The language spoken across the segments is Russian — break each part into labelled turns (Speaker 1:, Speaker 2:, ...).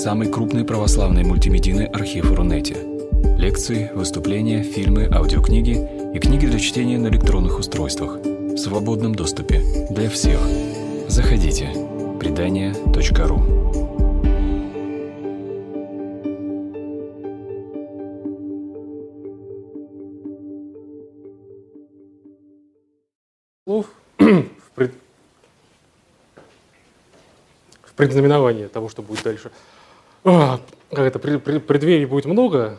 Speaker 1: самый крупный православный мультимедийный архив Рунете. Лекции, выступления, фильмы, аудиокниги и книги для чтения на электронных устройствах в свободном доступе для всех. Заходите. Предания.ру
Speaker 2: слов в, пред... в предзнаменовании того, что будет дальше. А, как это, пред, пред, преддверий будет много,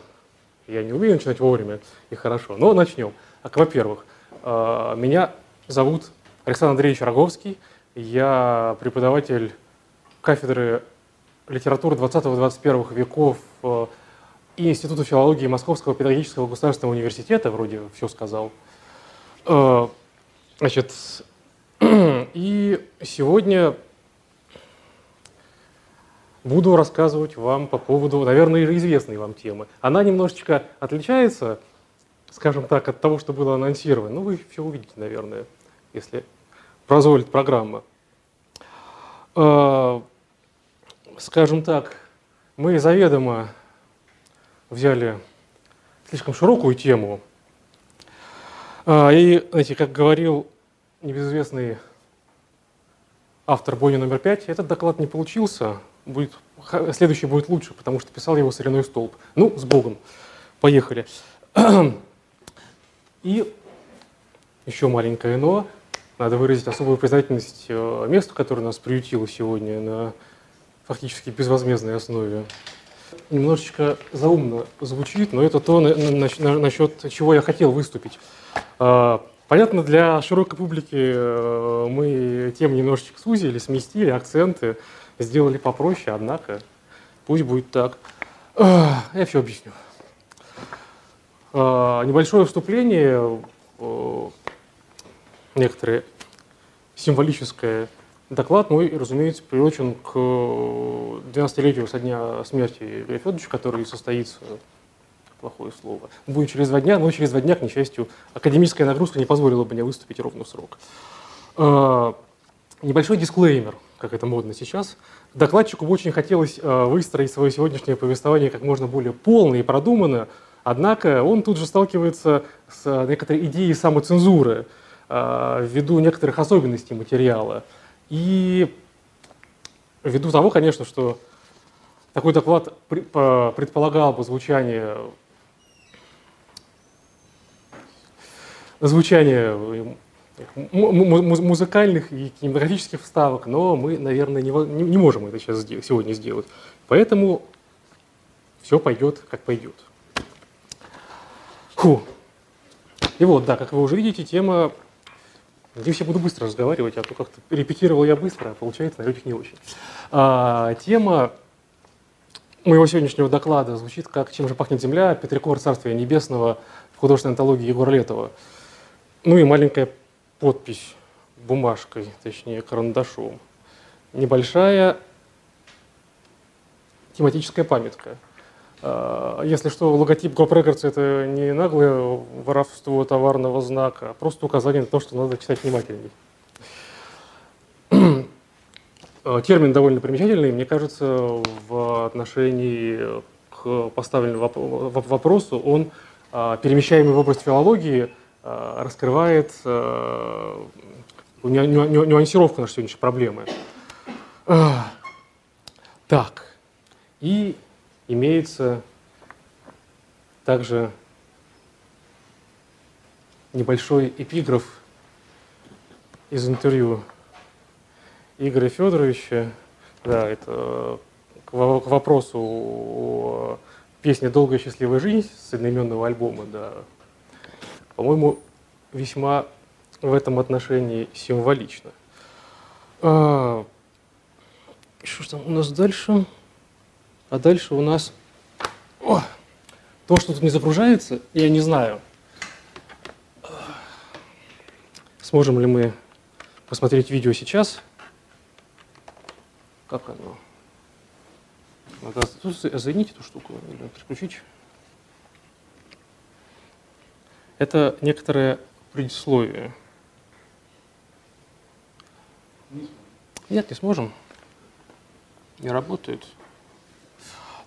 Speaker 2: я не умею начинать вовремя и хорошо, но начнем. Так, во-первых, а, меня зовут Александр Андреевич Роговский, я преподаватель кафедры литературы 20-21 веков а, и Института филологии Московского педагогического государственного университета, вроде все сказал. А, Значит, и сегодня буду рассказывать вам по поводу, наверное, известной вам темы. Она немножечко отличается, скажем так, от того, что было анонсировано. Ну, вы все увидите, наверное, если позволит программа. А, скажем так, мы заведомо взяли слишком широкую тему. А, и, знаете, как говорил небезызвестный автор бойни номер пять, этот доклад не получился, будет, следующий будет лучше, потому что писал его соляной столб. Ну, с Богом. Поехали. И еще маленькое но. Надо выразить особую признательность э, месту, которое нас приютило сегодня на фактически безвозмездной основе. Немножечко заумно звучит, но это то, насчет чего я хотел выступить. А, Понятно, для широкой публики э, мы тем немножечко сузили, сместили акценты, сделали попроще, однако пусть будет так. Я все объясню. А, небольшое вступление, э, некоторое символическое. Доклад мой, разумеется, приурочен к 12-летию со дня смерти Игоря Федоровича, который состоится плохое слово. Будет через два дня, но через два дня, к несчастью, академическая нагрузка не позволила бы мне выступить ровно в срок. Небольшой дисклеймер, как это модно сейчас. Докладчику бы очень хотелось а, выстроить свое сегодняшнее повествование как можно более полно и продуманно, однако он тут же сталкивается с некоторой идеей самоцензуры а, ввиду некоторых особенностей материала. И ввиду того, конечно, что такой доклад предполагал бы звучание звучание музыкальных и кинематографических вставок, но мы, наверное, не, можем это сейчас сегодня сделать. Поэтому все пойдет, как пойдет. Фу. И вот, да, как вы уже видите, тема... Здесь я буду быстро разговаривать, а то как-то репетировал я быстро, а получается, наверное, не очень. А, тема моего сегодняшнего доклада звучит как «Чем же пахнет земля?» Петрикор Царствия Небесного в художественной антологии Егора Летова. Ну и маленькая подпись бумажкой, точнее карандашом. Небольшая тематическая памятка. А, если что, логотип Гоп Records это не наглое воровство товарного знака, а просто указание на то, что надо читать внимательней. А, термин довольно примечательный, мне кажется, в отношении к поставленному вопросу он а, перемещаемый в область филологии – раскрывает э, нюансировку нашей сегодняшней проблемы. Так, и имеется также небольшой эпиграф из интервью Игоря Федоровича. Да, это к вопросу о песне «Долгая счастливая жизнь» с одноименного альбома, да, по-моему, весьма в этом отношении символично. А, что ж там у нас дальше? А дальше у нас... О, то, что тут не загружается, я не знаю. Сможем ли мы посмотреть видео сейчас? Как оно? Надо соединить эту штуку или переключить. Это некоторое предисловие. Нет, не сможем. Не работает.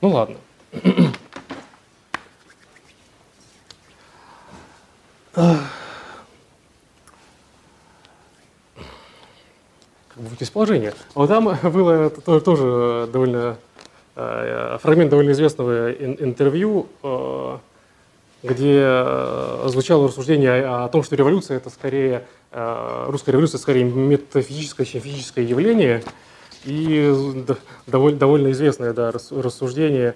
Speaker 2: Ну ладно. Как бы из положения. Вот там было тоже довольно э, фрагмент довольно известного интервью, э, где э, звучало рассуждение о том, что революция это скорее русская революция скорее метафизическое, чем физическое явление, и довольно, довольно известное да, рассуждение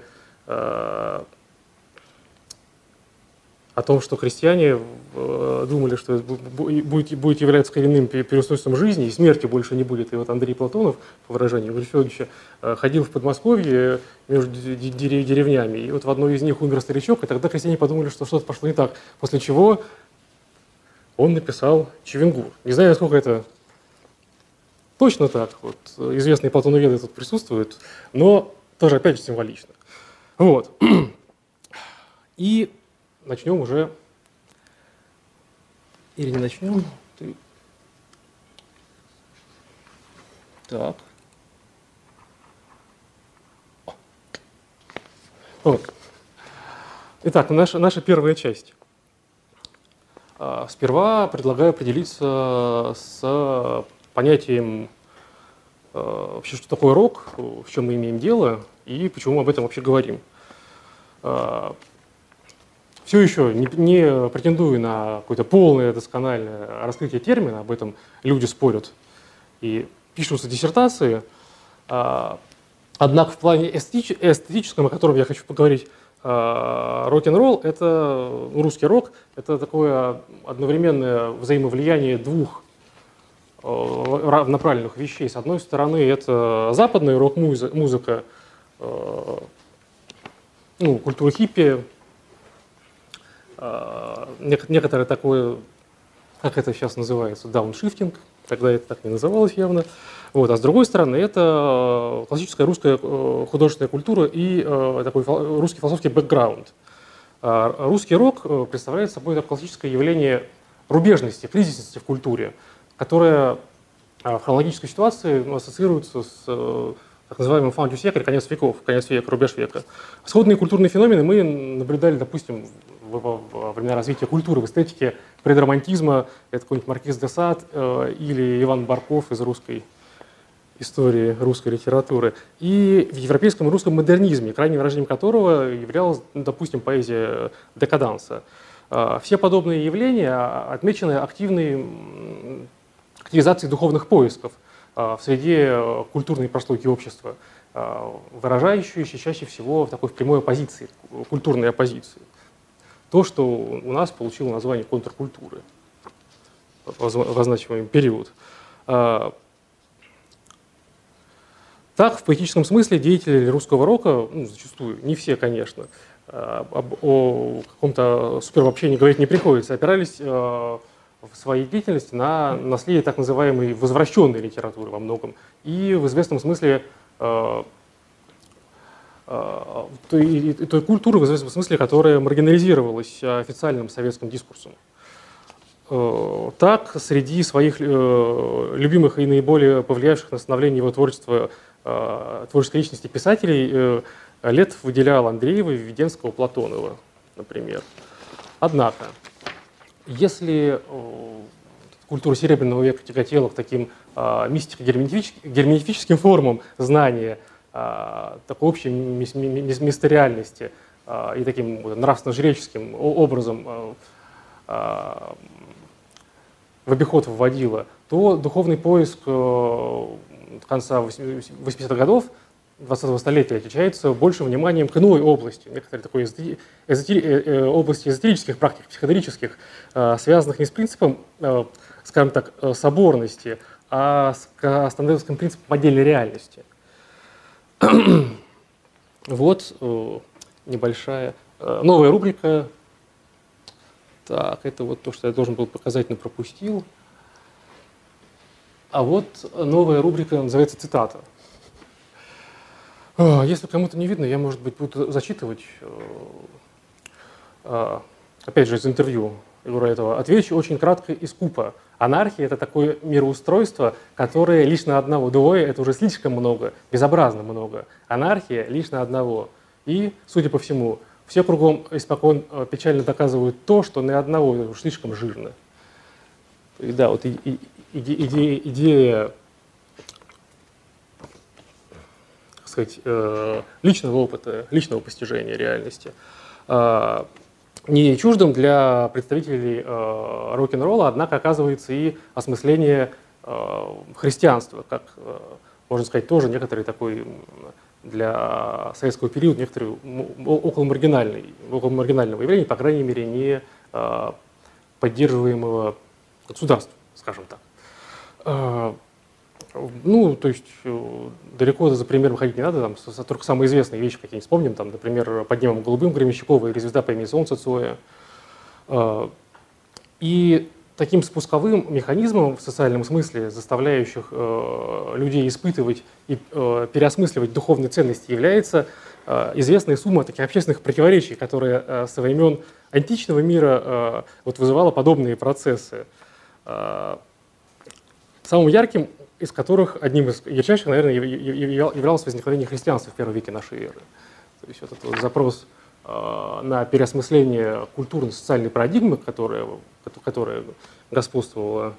Speaker 2: о том, что христиане э, думали, что будет, будет являться коренным переустройством жизни, и смерти больше не будет. И вот Андрей Платонов, по выражению Грифеловича, э, ходил в Подмосковье между деревнями, и вот в одной из них умер старичок, и тогда христиане подумали, что что-то пошло не так. После чего он написал Чевенгур. Не знаю, насколько это точно так. Вот, известные платоноведы тут присутствуют, но тоже опять же символично. Вот. И начнем уже, или не начнем, ты... Так. Вот. Итак, наша, наша первая часть. А, сперва предлагаю определиться с понятием а, вообще, что такое рок, в чем мы имеем дело и почему мы об этом вообще говорим. Все еще не, не претендую на какое-то полное доскональное раскрытие термина, об этом люди спорят и пишутся диссертации. А, однако в плане эстетическом, о котором я хочу поговорить, а, рок-н-ролл – это ну, русский рок, это такое одновременное взаимовлияние двух а, равноправленных вещей. С одной стороны, это западная рок-музыка, ну, культура хиппи, некоторое такое, как это сейчас называется, дауншифтинг, тогда это так не называлось явно. Вот. А с другой стороны, это классическая русская э, художественная культура и э, такой русский философский бэкграунд. А, русский рок э, представляет собой это классическое явление рубежности, кризисности в культуре, которая в хронологической ситуации ну, ассоциируется с так называемым фаундус века, конец веков, конец века, рубеж века. Сходные культурные феномены мы наблюдали, допустим, во времена развития культуры, в эстетике предромантизма, это какой-нибудь Маркиз де Сад э, или Иван Барков из русской истории русской литературы, и в европейском и русском модернизме, крайним выражением которого являлась, ну, допустим, поэзия декаданса. Э, все подобные явления отмечены активной активизацией духовных поисков э, в среде культурной прослойки общества, выражающейся чаще всего в такой прямой оппозиции, культурной оппозиции то, что у нас получило название контркультуры в означаемый период. А, так, в поэтическом смысле деятели русского рока, ну, зачастую, не все, конечно, а, о каком-то суперобобщении говорить не приходится, опирались а, в своей деятельности на наследие так называемой возвращенной литературы во многом и в известном смысле той, той культуры, в известном смысле, которая маргинализировалась официальным советским дискурсом. Э, так, среди своих э, любимых и наиболее повлиявших на становление его творчества творческой личности писателей Лет выделял Андреева, Введенского, Платонова, например. Однако, если культура Серебряного века тяготела к таким мистико-герменевтическим формам знания а, такой общей мистериальности а, и таким нравственно-жреческим образом а, в обиход вводила, то духовный поиск э, конца 80-х годов 20-го столетия отличается большим вниманием к иной области, некоторой такой эзотери... Эзотери... Э, э, области эзотерических практик, психоделических, связанных не с принципом, скажем так, соборности, а с становским принципом отдельной реальности. Вот э, небольшая э, новая рубрика. Так, это вот то, что я должен был показать, но пропустил. А вот новая рубрика называется «Цитата». Э, если кому-то не видно, я, может быть, буду зачитывать, опять же, из интервью Егора этого. Отвечу очень кратко и скупо. Анархия – это такое мироустройство, которое лично одного, двое – это уже слишком много, безобразно много. Анархия – лично одного. И, судя по всему, все кругом испокон э, печально доказывают то, что ни одного уж слишком жирно. И да, вот и, и, идея, идея сказать, э, личного опыта, личного постижения реальности э, не чуждым для представителей рок-н-ролла, однако оказывается и осмысление христианства, как, можно сказать, тоже некоторый такой для советского периода некоторые около маргинальной, около маргинального явления, по крайней мере, не а, поддерживаемого государством, скажем так. А, ну, то есть э, далеко за примером ходить не надо, там только самые известные вещи какие-нибудь вспомним, там, например, «Под небом голубым» Гремещикова или «Звезда по имени Солнце» Цоя. А, и таким спусковым механизмом в социальном смысле, заставляющих э, людей испытывать и э, переосмысливать духовные ценности, является известная сумма таких общественных противоречий, которые со времен античного мира вот, вызывала подобные процессы. Э, самым ярким из которых, одним из ярчайших, наверное, являлось возникновение христианства в первом веке нашей эры. То есть вот этот вот запрос Э, на переосмысление культурно-социальной парадигмы, которая, которая господствовала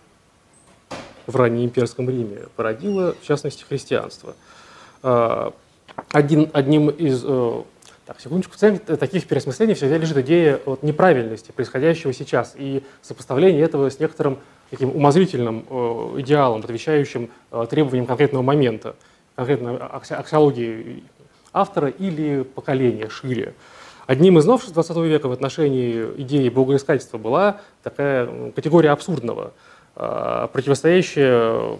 Speaker 2: в раннеимперском Риме, породила, в частности, христианство. Э, один, одним из... Э, так, секундочку. В центре таких переосмыслений всегда лежит идея вот, неправильности происходящего сейчас и сопоставление этого с некоторым таким умозрительным идеалом, отвечающим требованиям конкретного момента, конкретной аксиологии автора или поколения шире. Одним из новшеств 20 века в отношении идеи богоискательства была такая категория абсурдного, а, противостоящая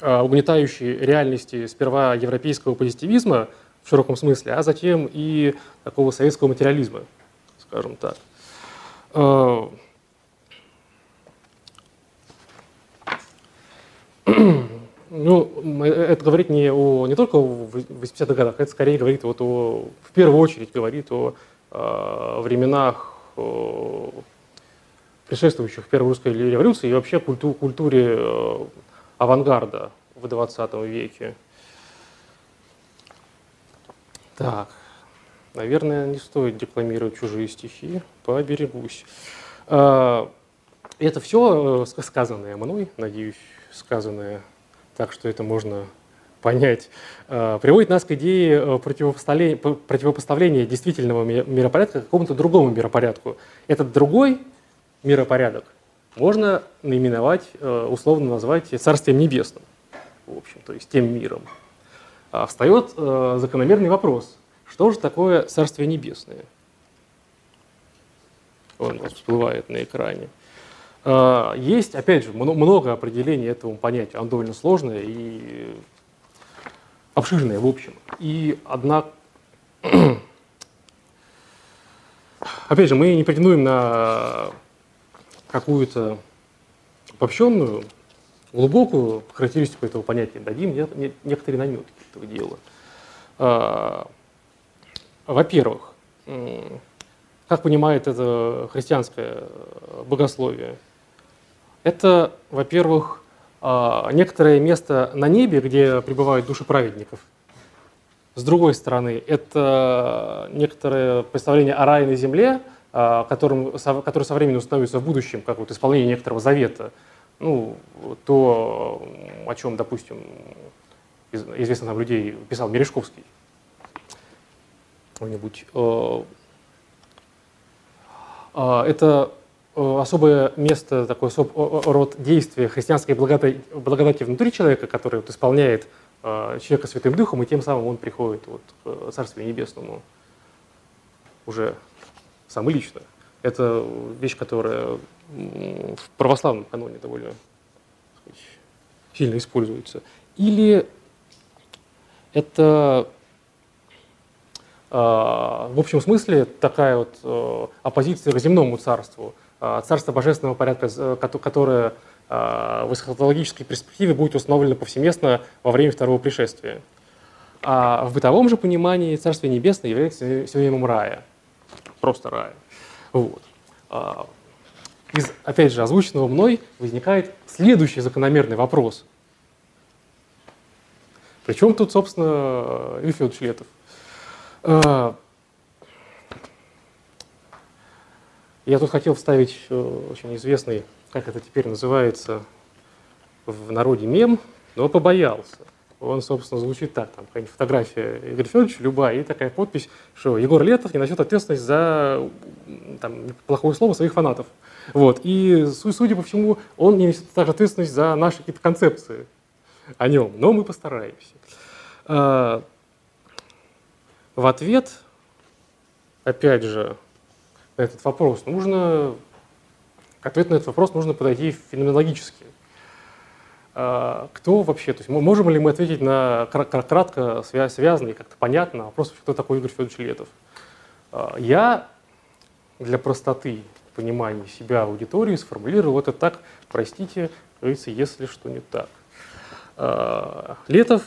Speaker 2: а, угнетающей реальности сперва европейского позитивизма в широком смысле, а затем и такого советского материализма, скажем так. А, Ну, это говорит не, о, не только о 80-х годах, это скорее говорит вот о, в первую очередь говорит о, о э, временах о, предшествующих Первой русской революции и вообще культу, культуре э, авангарда в 20 веке. Так, наверное, не стоит декламировать чужие стихи, поберегусь. Э, это все сказанное мной, надеюсь, сказанное так что это можно понять, э, приводит нас к идее э, противопоставления, противопоставления действительного миропорядка какому-то другому миропорядку. Этот другой миропорядок можно наименовать, э, условно назвать Царствием Небесным, в общем, то есть тем миром. А встает закономерный вопрос, что же такое Царствие Небесное? Он всплывает на экране. А, есть, опять же, много определений этому понятию. Оно довольно сложное и обширное, в общем. И одна... Опять же, мы не претендуем на какую-то обобщенную, глубокую характеристику этого понятия. Дадим некоторые наметки этого дела. А, во-первых, как понимает это христианское богословие – это, во-первых, а, некоторое место на небе, где пребывают души праведников. С другой стороны, это некоторое представление о рае на земле, а, которым, которое со временем становится в будущем, как вот исполнение некоторого завета. Ну, то, о чем, допустим, известных нам людей писал Мережковский. Кто-нибудь. Э, а, это Э, особое место, такой особ, род действия христианской благодати, благодати внутри человека, который вот исполняет э, человека Святым Духом, и тем самым он приходит вот, к Царствию Небесному уже сам лично. Это вещь, которая в православном каноне довольно сказать, сильно используется. Или это э, в общем смысле такая вот э, оппозиция к земному царству – а, Царство Божественного порядка, э, которое а, в эсхатологической перспективе будет установлено повсеместно во время второго пришествия. А в бытовом же понимании Царствие Небесное является синонимом рая. Просто рая. Вот. А, из, опять же, озвученного мной возникает следующий закономерный вопрос. Причем тут, собственно, Юрий Федорович Летов? А, я тут хотел вставить очень известный, как это теперь называется в народе мем, но побоялся. Он, собственно, звучит так, там какая-нибудь фотография Игоря Федоровича, любая, и такая подпись, что Егор Летов не несет ответственность за там, плохое слово своих фанатов. Вот. И, судя по всему, он не несет также ответственность за наши какие-то концепции о нем, но мы постараемся. А, в ответ, опять же, на этот вопрос нужно, к ответу на этот вопрос нужно подойти феноменологически. А, кто вообще, то есть можем ли мы ответить на кратко связанный, как-то понятно вопрос, кто такой Игорь Федорович Летов? А, я для простоты понимания себя аудитории сформулировал это так, простите, говорится, если что не так. А, Летов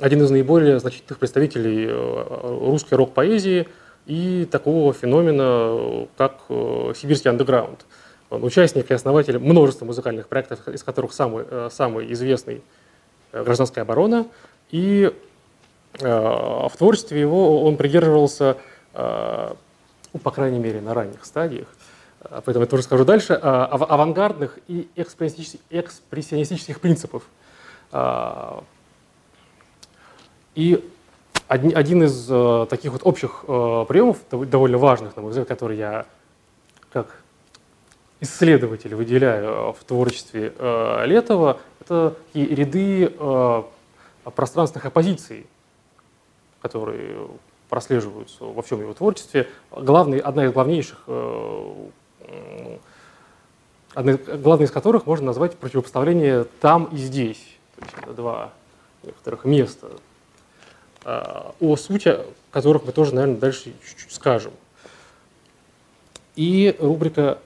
Speaker 2: один из наиболее значительных представителей русской рок-поэзии и такого феномена, как сибирский андеграунд – он участник и основатель множества музыкальных проектов, из которых самый, э, самый известный э, «Гражданская оборона». И э, в творчестве его он придерживался, ну, по крайней мере, на ранних стадиях, поэтому я тоже скажу дальше, авангардных и экспрессионистических принципов. И один из таких вот общих приемов, довольно важных, на мой взгляд, который я как исследователь выделяю э, в творчестве э, Летова, это ряды э, пространственных оппозиций, которые прослеживаются во всем его творчестве. Главный, одна из главнейших, одна, главной из которых можно назвать противопоставление «там» и «здесь». То есть это два некоторых места, о сути которых мы тоже, наверное, дальше чуть-чуть скажем. И рубрика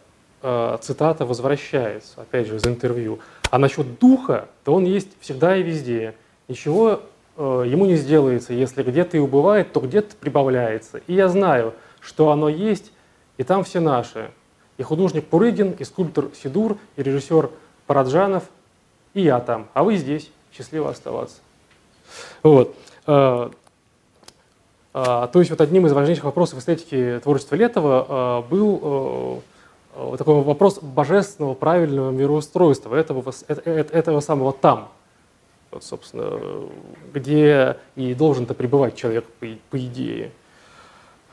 Speaker 2: Э, цитата возвращается, опять же, из интервью. А насчет духа, то он есть всегда и везде. Ничего э, ему не сделается, если где-то и убывает, то где-то прибавляется. И я знаю, что оно есть, и там все наши. И художник Пурыгин, и скульптор Сидур, и режиссер Параджанов, и я там. А вы здесь. Счастливо оставаться. Вот. Э, то есть вот одним из важнейших вопросов эстетики творчества Летова был Э, вот такой вопрос божественного правильного мироустройства, этого, этого самого там, вот, собственно, где и должен-то пребывать человек по, идее.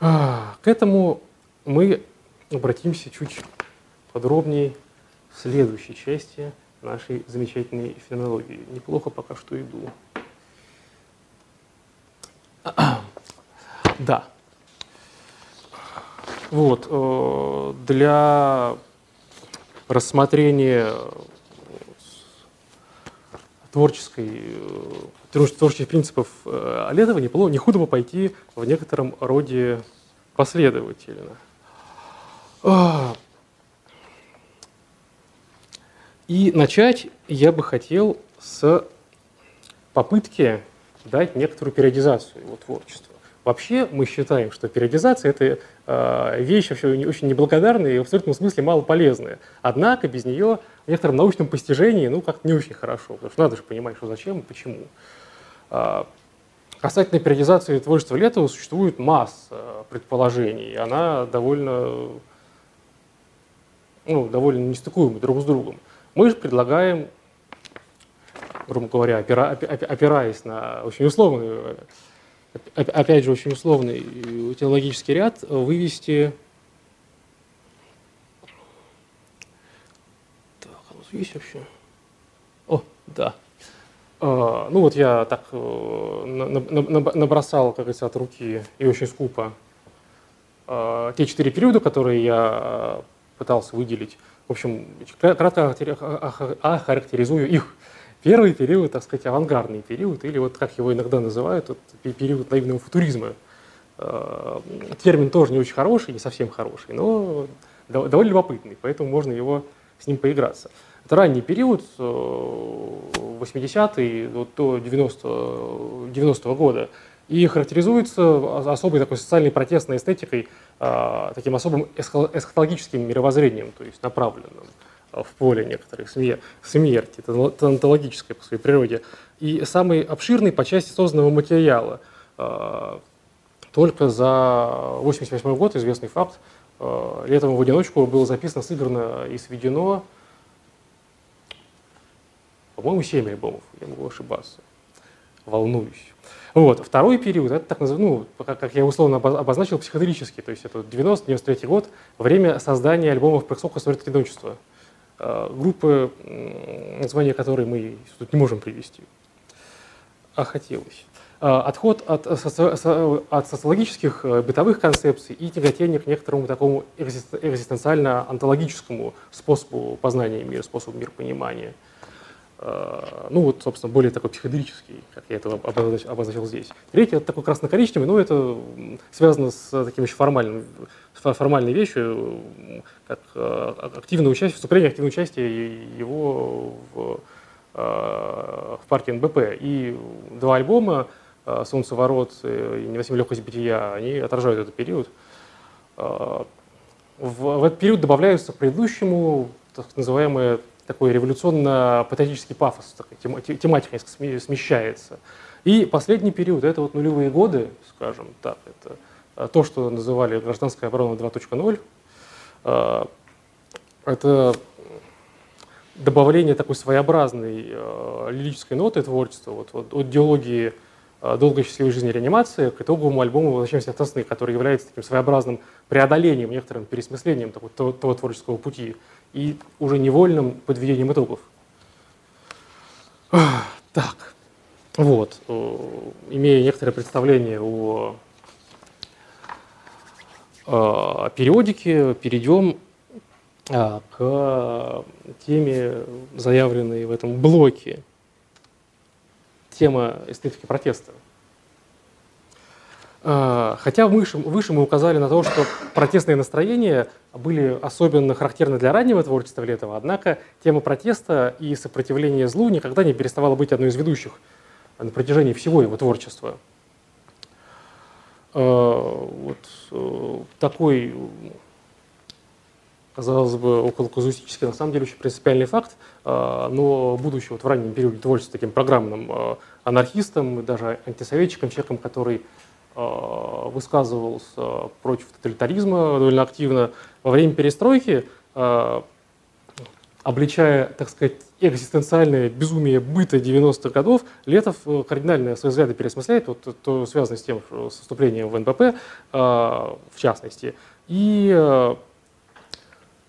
Speaker 2: К этому мы обратимся чуть подробнее в следующей части нашей замечательной фенологии. Неплохо пока что иду. Да. Вот, э, для рассмотрения творческой, э, творческих принципов э, Оледова не, не худо бы пойти в некотором роде последовательно. А. И начать я бы хотел с попытки дать некоторую периодизацию его творчества. Вообще мы считаем, что периодизация – это э, вещь вообще очень неблагодарная и в абсолютном смысле малополезная. Однако без нее в некотором научном постижении ну, как-то не очень хорошо, потому что надо же понимать, что зачем и почему. Э, касательно периодизации творчества Летова существует масса предположений, она довольно, ну, довольно нестыкуема друг с другом. Мы же предлагаем, грубо говоря, опираясь на очень условную опять же, очень условный теологический ряд, вывести... Так, а у есть вообще? О, да. А, ну вот я так э, набросал, как говорится, от руки и очень скупо а, те четыре периода, которые я пытался выделить. В общем, кратко охарактеризую их. Первый период, так сказать, авангардный период, или вот как его иногда называют, вот, период наивного футуризма. Э, термин тоже не очень хороший, не совсем хороший, но довольно любопытный, поэтому можно его с ним поиграться. Это ранний период, 80-й э, до 90, 90 года, и характеризуется особой такой социальной протестной эстетикой, э, таким особым эсхатологическим мировоззрением, то есть направленным в поле некоторых смерти, это онтологическое по своей природе, и самый обширный по части созданного материала. только за 1988 год, известный факт, летом в одиночку было записано, сыграно и сведено, по-моему, 7 альбомов, я могу ошибаться. Волнуюсь. Вот. Второй период, это так называемый, ну, как, как я условно обозначил, психоделический, то есть это 90-93 год, время создания альбомов «Прексока Совет одиночества», группы, название которой мы тут не можем привести. А хотелось. А, отход от, от социологических э, бытовых концепций и тяготение к некоторому такому экзистенциально-онтологическому способу познания мира, способу миропонимания. А, ну вот, собственно, более такой психоделический, как я это обозначил, обозначил здесь. Третий – это такой красно-коричневый, но это связано с таким очень формальным, формальной вещью, как э, активное участие, вступление, активное участие его в, э, в партии НБП. И два альбома – Э, солнцеворот и невыносимая легкость бытия, они отражают этот период. Э, в, в этот период добавляются к предыдущему так называемый такой революционно-патриотический пафос, такая тематика смещается. И последний период – это вот нулевые годы, скажем так, это э, то, что называли гражданская оборона 2.0. Это добавление такой своеобразной лирической ноты творчества, вот, вот, от диалогии Э, долгой счастливой жизни реанимации к итоговому альбому «Возвращаемся от сосны», который является таким своеобразным преодолением, некоторым пересмыслением того, того, того творческого пути и уже невольным подведением итогов. Так, вот, э, имея некоторое представление о, о периодике, перейдем э, к теме, заявленной в этом блоке – тема эстетики протеста. А, хотя выше, выше мы указали на то, что протестные настроения были особенно характерны для раннего творчества Летова, однако тема протеста и сопротивления злу никогда не переставала быть одной из ведущих на протяжении всего его творчества. А, вот э, такой казалось бы, около на самом деле очень принципиальный факт, но будучи вот в раннем периоде творчества таким программным анархистом, даже антисоветчиком, человеком, который высказывался против тоталитаризма довольно активно, во время перестройки, обличая, так сказать, экзистенциальное безумие быта 90-х годов, Летов э, кардинально свои взгляды переосмысляет, вот то связано с тем, с вступлением в НПП, в частности, и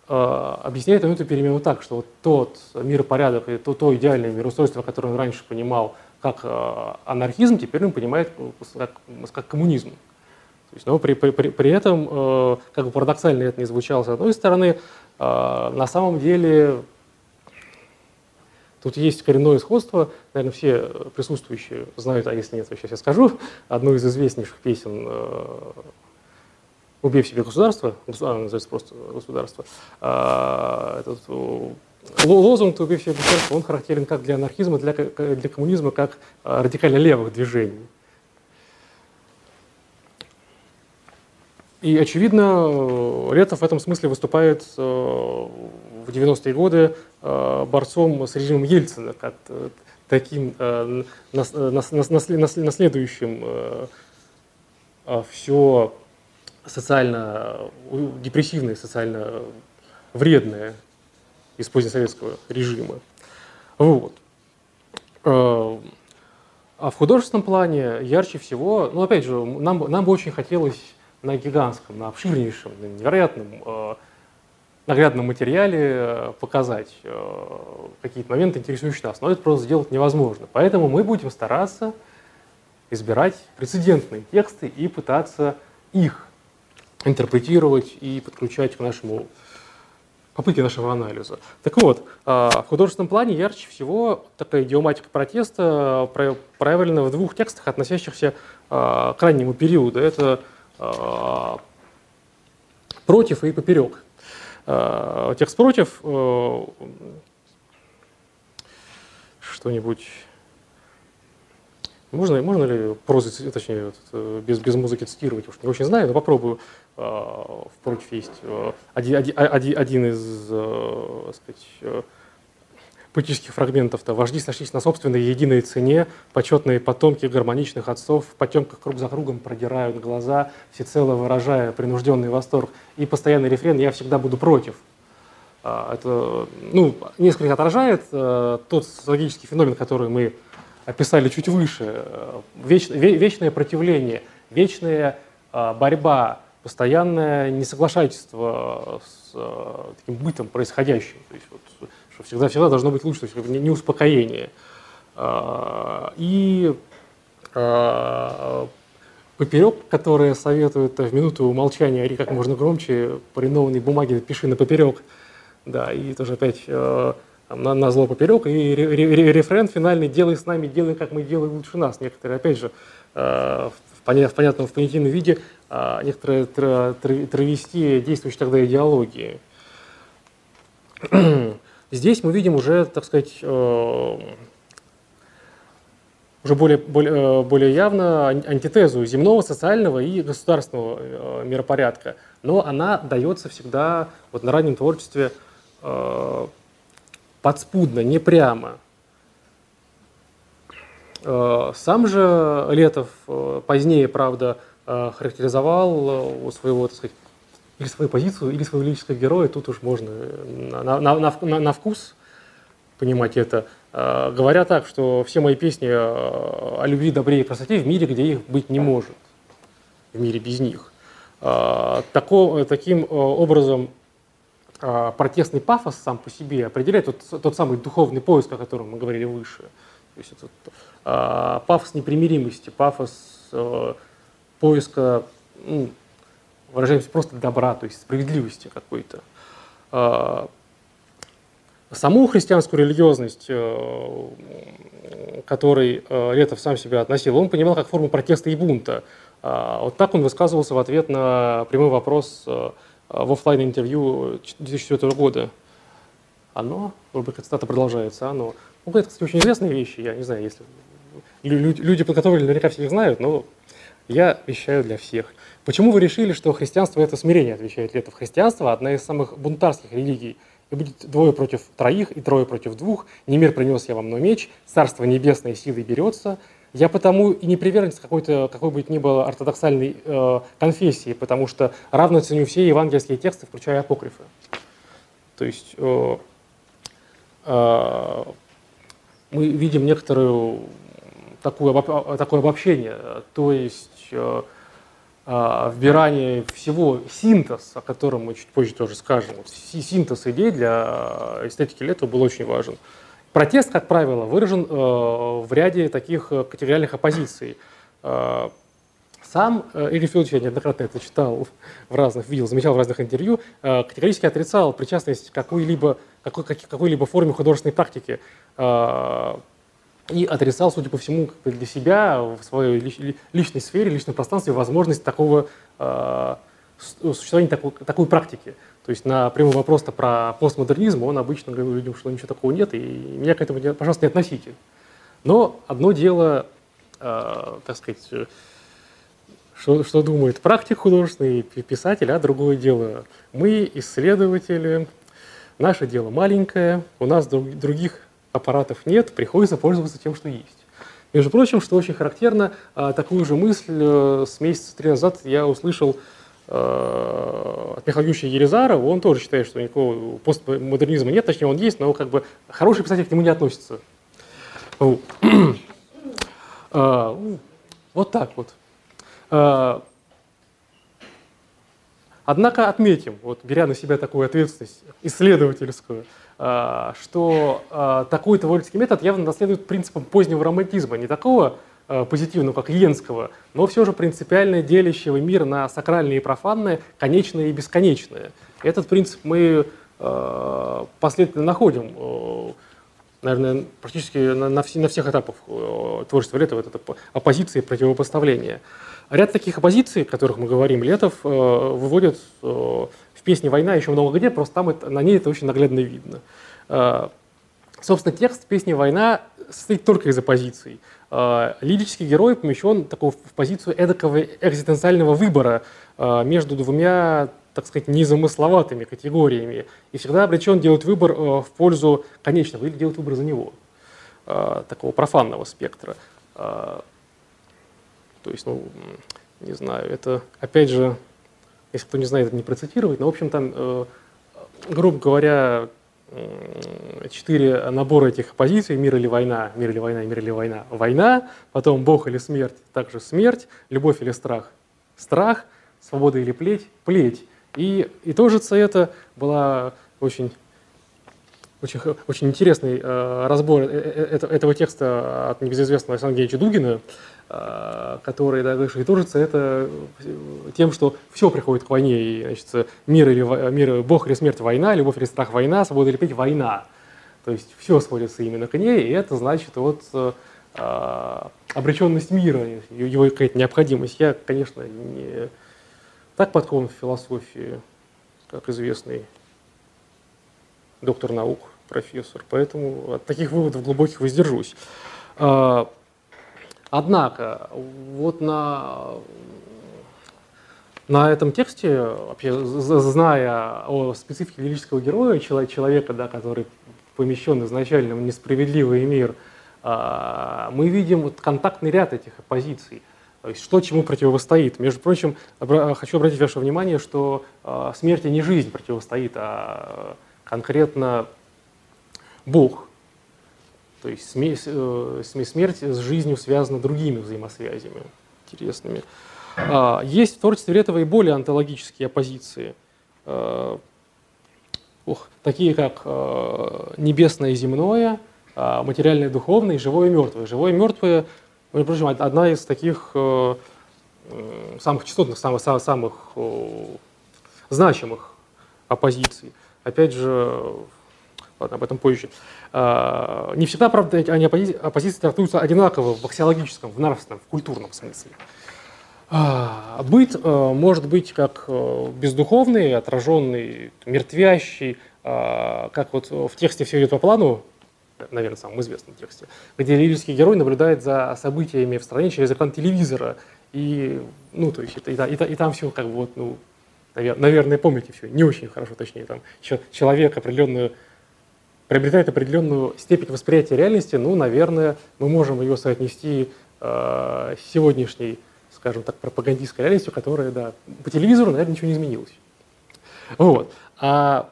Speaker 2: Э, объясняет он эту перемену так, что вот тот миропорядок и то, то идеальное мироустройство, которое он раньше понимал как э, анархизм, теперь он понимает как, как коммунизм. То есть, но при, при, при этом, э, как бы парадоксально это не звучало с одной стороны, на самом деле тут есть коренное сходство, наверное, все присутствующие знают, а если нет, то сейчас я скажу, одну из известнейших песен «Убей в себе государство», она называется просто «Государство», а, этот, лозунг «Убей в себе государство», он характерен как для анархизма, для, для коммунизма, как а, радикально левых движений. И, очевидно, Летов в этом смысле выступает э, в 90-е годы э, борцом с режимом Ельцина, как э, таким наследующим все социально депрессивные, социально вредные из позднесоветского режима. Вот. Э, а в художественном плане ярче всего, ну опять же, нам, нам бы очень хотелось на гигантском, на обширнейшем, на невероятном, э, наглядном материале э, показать какие-то моменты, интересующие нас, но это просто сделать невозможно. Поэтому мы будем стараться избирать прецедентные тексты и пытаться их интерпретировать и подключать к нашему попытке нашего анализа. Так вот, а, в художественном плане ярче всего такая идиоматика протеста проявлена в двух текстах, относящихся а, к раннему периоду. Это а, «Против» и «Поперек». Текст «Против» что-нибудь можно, можно ли прозы, точнее, без, без музыки цитировать, уж не очень знаю, но попробую. А, впрочем, есть один, один, один из сказать, поэтических фрагментов-то. Вожди сошлись на собственной единой цене, почетные потомки гармоничных отцов в потемках круг за кругом продирают глаза, всецело выражая принужденный восторг. И постоянный рефрен «я всегда буду против». А, это ну, несколько отражает э, тот социологический феномен, который мы описали чуть выше. Веч, вечное противление, вечная борьба, постоянное несоглашательство с э, таким бытом происходящим. То есть, вот, что всегда, всегда должно быть лучше, то есть не, успокоение. А, и а, поперек, которые советуют в минуту молчания ори как можно громче, по ренованной бумаге пиши на поперек. Да, и тоже опять э, на, на зло поперек. И рефрен финальный «делай с нами, делай, как мы делаем лучше нас». Некоторые, опять же, э, в, понятном, в понятийном виде, некоторые травести действующей тогда идеологии. Здесь мы видим уже, так сказать, э, уже более, более, э, более явно антитезу земного, социального и государственного э, миропорядка. Но она дается всегда вот на раннем творчестве подспудно, не прямо. Сам же Летов позднее, правда, характеризовал своего, так сказать, или свою позицию, или своего лирического героя, тут уж можно на, на, на, на вкус понимать это. Говоря так, что все мои песни о любви, добре и красоте в мире, где их быть не может, в мире без них. Тако, таким образом протестный пафос сам по себе определяет тот, тот самый духовный поиск, о котором мы говорили выше. То есть это пафос непримиримости, пафос поиска ну, выражаемся просто добра, то есть справедливости какой-то. А, саму христианскую религиозность, э, которой э, Летов сам себя относил, он понимал как форму протеста и бунта. А, вот так он высказывался в ответ на прямой вопрос э, в офлайн интервью 2004 года. Оно, рубрика цитата продолжается, оно. Ну, это, кстати, очень известные вещи, я не знаю, если люди подготовлены, наверняка все их знают, но я вещаю для всех. Почему вы решили, что христианство – это смирение, отвечает Летов? Христианство – одна из самых бунтарских религий. И будет двое против троих, и трое против двух. Не мир принес я вам, но меч. Царство небесное силой берется. Я потому и не приверженец какой-то, какой бы ни было ортодоксальной э, конфессии, потому что равно ценю все евангельские тексты, включая апокрифы. То есть э, э, мы видим некоторую такую, такое обобщение. То есть вбирание всего, синтез, о котором мы чуть позже тоже скажем, синтез идей для эстетики лета был очень важен. Протест, как правило, выражен э, в ряде таких э, категориальных оппозиций. Э, сам Игорь Федорович, я неоднократно это читал в разных, видел, замечал в разных интервью, категорически отрицал причастность к какой-либо какой, какой-либо форме художественной практики и отрицал, судя по всему, для себя в своей личной сфере, личном пространстве возможность такого э, существования такой, такой практики. То есть на прямой вопрос про постмодернизм он обычно говорил людям, что ничего такого нет, и меня к этому, пожалуйста, не относите. Но одно дело, э, так сказать, что, что думает практик художественный, писатель, а другое дело мы, исследователи, наше дело маленькое, у нас друг, других аппаратов нет, приходится пользоваться тем, что есть. Между прочим, что очень характерно, а, такую же мысль э, с месяца три назад я услышал э, от Михаила Юрьевича Елизарова, он тоже считает, что никакого постмодернизма нет, точнее он есть, но как бы хороший писатель к нему не относится. А, вот так вот. А, однако отметим, вот беря на себя такую ответственность исследовательскую, что э, такой творческий метод явно наследует принципам позднего романтизма, не такого э, позитивного, как Йенского, но все же принципиально делящего мир на сакральное и профанное, конечное и бесконечное. Этот принцип мы последовательно находим, наверное, практически на, на, всех этапах творчества Летова, это оппозиции и противопоставления. Ряд таких оппозиций, о которых мы говорим, Летов выводит песне «Война» еще много где, просто там это, на ней это очень наглядно видно. А, собственно, текст песни «Война» состоит только из оппозиций. А, лирический герой помещен в позицию эдакого экзистенциального выбора а, между двумя так сказать, незамысловатыми категориями и всегда обречен делать выбор в пользу конечного или делать выбор за него, такого профанного спектра. То есть, ну, не знаю, это, опять же, если кто не знает, это не процитировать, но, в общем, там, грубо говоря, четыре набора этих позиций, мир или война, мир или война, мир или война, война, потом Бог или смерть, также смерть, любовь или страх, страх, свобода или плеть, плеть. И, и тоже это была очень, очень, очень интересный э, разбор э, э, э этого текста от небезызвестного Александра Геннадьевича Дугина, а, который да, и тужится это тем, что все приходит к войне. И, значит, мир или мир, Бог или смерть – война, любовь или страх – война, свобода или петь – война. То есть все сводится именно к ней, и это значит вот э, обреченность мира, его какая-то необходимость. Я, конечно, не так подкован в философии, как известный доктор наук, профессор, поэтому от таких выводов глубоких воздержусь. Однако, вот на, на этом тексте, вообще, зная о специфике лирического героя, человека, да, который помещен изначально в несправедливый мир, а, мы видим вот контактный ряд этих оппозиций. Что чему противостоит. Между прочим, хочу обратить ваше внимание, что а, смерти не жизнь противостоит, а конкретно Бог. То есть э, смерть с жизнью связана другими взаимосвязями интересными. А, есть в творчестве Ретова и более антологические оппозиции, ох, э, такие как э, небесное и земное, а, материальное и духовное, и живое и мертвое. Живое и мертвое, между прочим, одна из таких самых частотных, самых, самых значимых оппозиций. Опять же, ладно, об этом позже. А, не всегда, правда, они оппозиции, оппозиции трактуются одинаково в аксиологическом, в нравственном, в культурном смысле. А, быт э, может быть как э, бездуховный, отраженный, мертвящий, а, как вот в тексте все идет по плану, наверное, самом известном тексте, где лирический герой наблюдает за событиями в стране через экран телевизора. И, ну, то есть, и, и, и, и там все как бы вот, ну, наверное, помните все, не очень хорошо, точнее, там человек определенную приобретает определенную степень восприятия реальности, ну, наверное, мы можем ее соотнести э, с сегодняшней, скажем так, пропагандистской реальностью, которая, да, по телевизору, наверное, ничего не изменилось. Вот. А,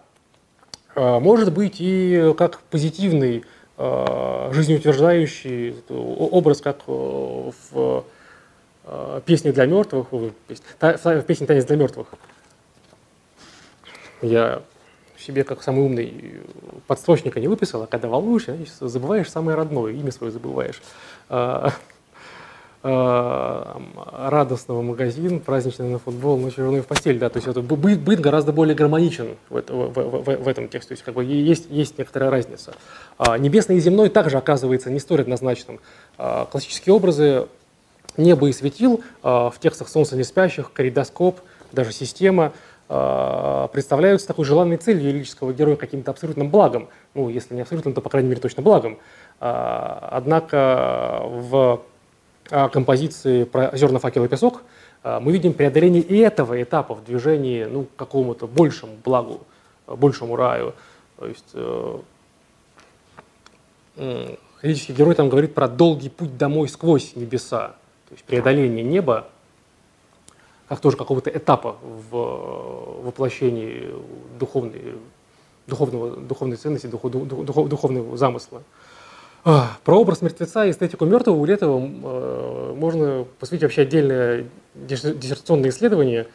Speaker 2: а может быть и как позитивный, э, жизнеутверждающий образ, как э, в э, песне для мертвых, в песне «Танец для мертвых». Я себе как самый умный подстрочника не выписал, а когда волнуешься, забываешь самое родное, имя свое забываешь. А, а, радостного магазин, праздничный на футбол, ночью женой в постель, да, то есть это быт, быт гораздо более гармоничен в, в, в, в этом тексте, то есть как бы есть, есть некоторая разница. А, небесный и земной также оказывается не столь однозначным. Классические образы неба и светил в текстах «Солнце не спящих», «Калейдоскоп», даже «Система» Э, представляются такой желанной целью лирического героя каким-то абсолютным благом. Ну, если не абсолютным, то, по крайней мере, точно благом. Э, однако в э, композиции про зерна, факел и песок мы видим преодоление и этого этапа в движении ну, к какому-то большему благу, большему раю. То есть лирический герой там говорит про долгий путь домой сквозь небеса. То есть преодоление неба как тоже какого-то этапа в э, воплощении духовной, духовного, духовной ценности, духов, духов, духовного замысла. А, про образ мертвеца и эстетику мертвого у Летова э, можно посвятить вообще отдельное диссертационное исследование.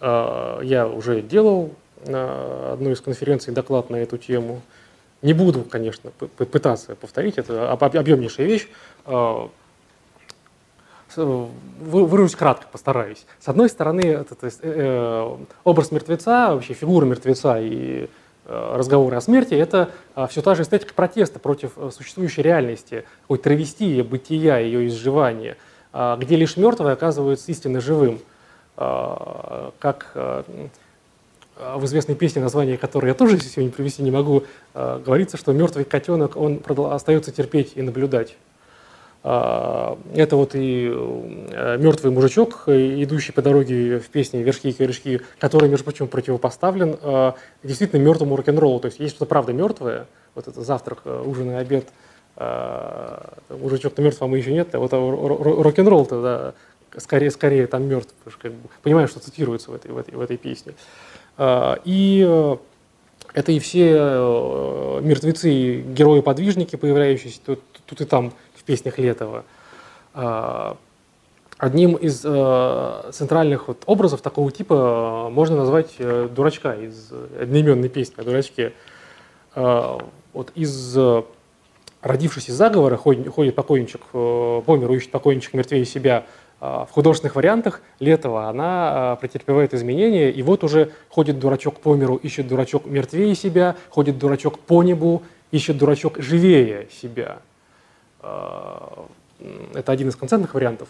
Speaker 2: Э, я уже делал на одной из конференций доклад на эту тему. Не буду, конечно, пытаться повторить, это объемнейшая вещь. А, выражусь кратко, постараюсь. С одной стороны, это, то есть, э, э, образ мертвеца, вообще фигура мертвеца и э, разговоры о смерти – это э, все та же эстетика протеста против э, существующей реальности, какой травестии бытия, ее изживания, э, где лишь мертвый оказывается истинно живым. Э, как э, в известной песне, название которой я тоже сегодня привести не могу, э, говорится, что мертвый котенок, он остается терпеть и наблюдать. Это вот и мертвый мужичок, идущий по дороге в песне «Вершки и корешки», который, между прочим, противопоставлен действительно мертвому рок-н-роллу. То есть есть что-то правда мертвое, вот это завтрак, ужин и обед, мужичок-то мертв, а мы еще нет, а вот рок-н-ролл-то, да, скорее, скорее там мертв, потому что как бы, понимаешь, что цитируется в этой, в этой, в этой песне. А, и э, это и все э, мертвецы, герои-подвижники, появляющиеся тут, тут и там в песнях Летова. А, одним из э, центральных вот образов такого типа можно назвать дурачка из одноименной песни о дурачке. А, вот из родившись из заговора, ходит, ходит покойничек по миру, ищет покойничек мертвее себя, в художественных вариантах Летова она претерпевает изменения, и вот уже ходит дурачок по миру, ищет дурачок мертвее себя, ходит дурачок по небу, ищет дурачок живее себя. А, это один из концертных вариантов.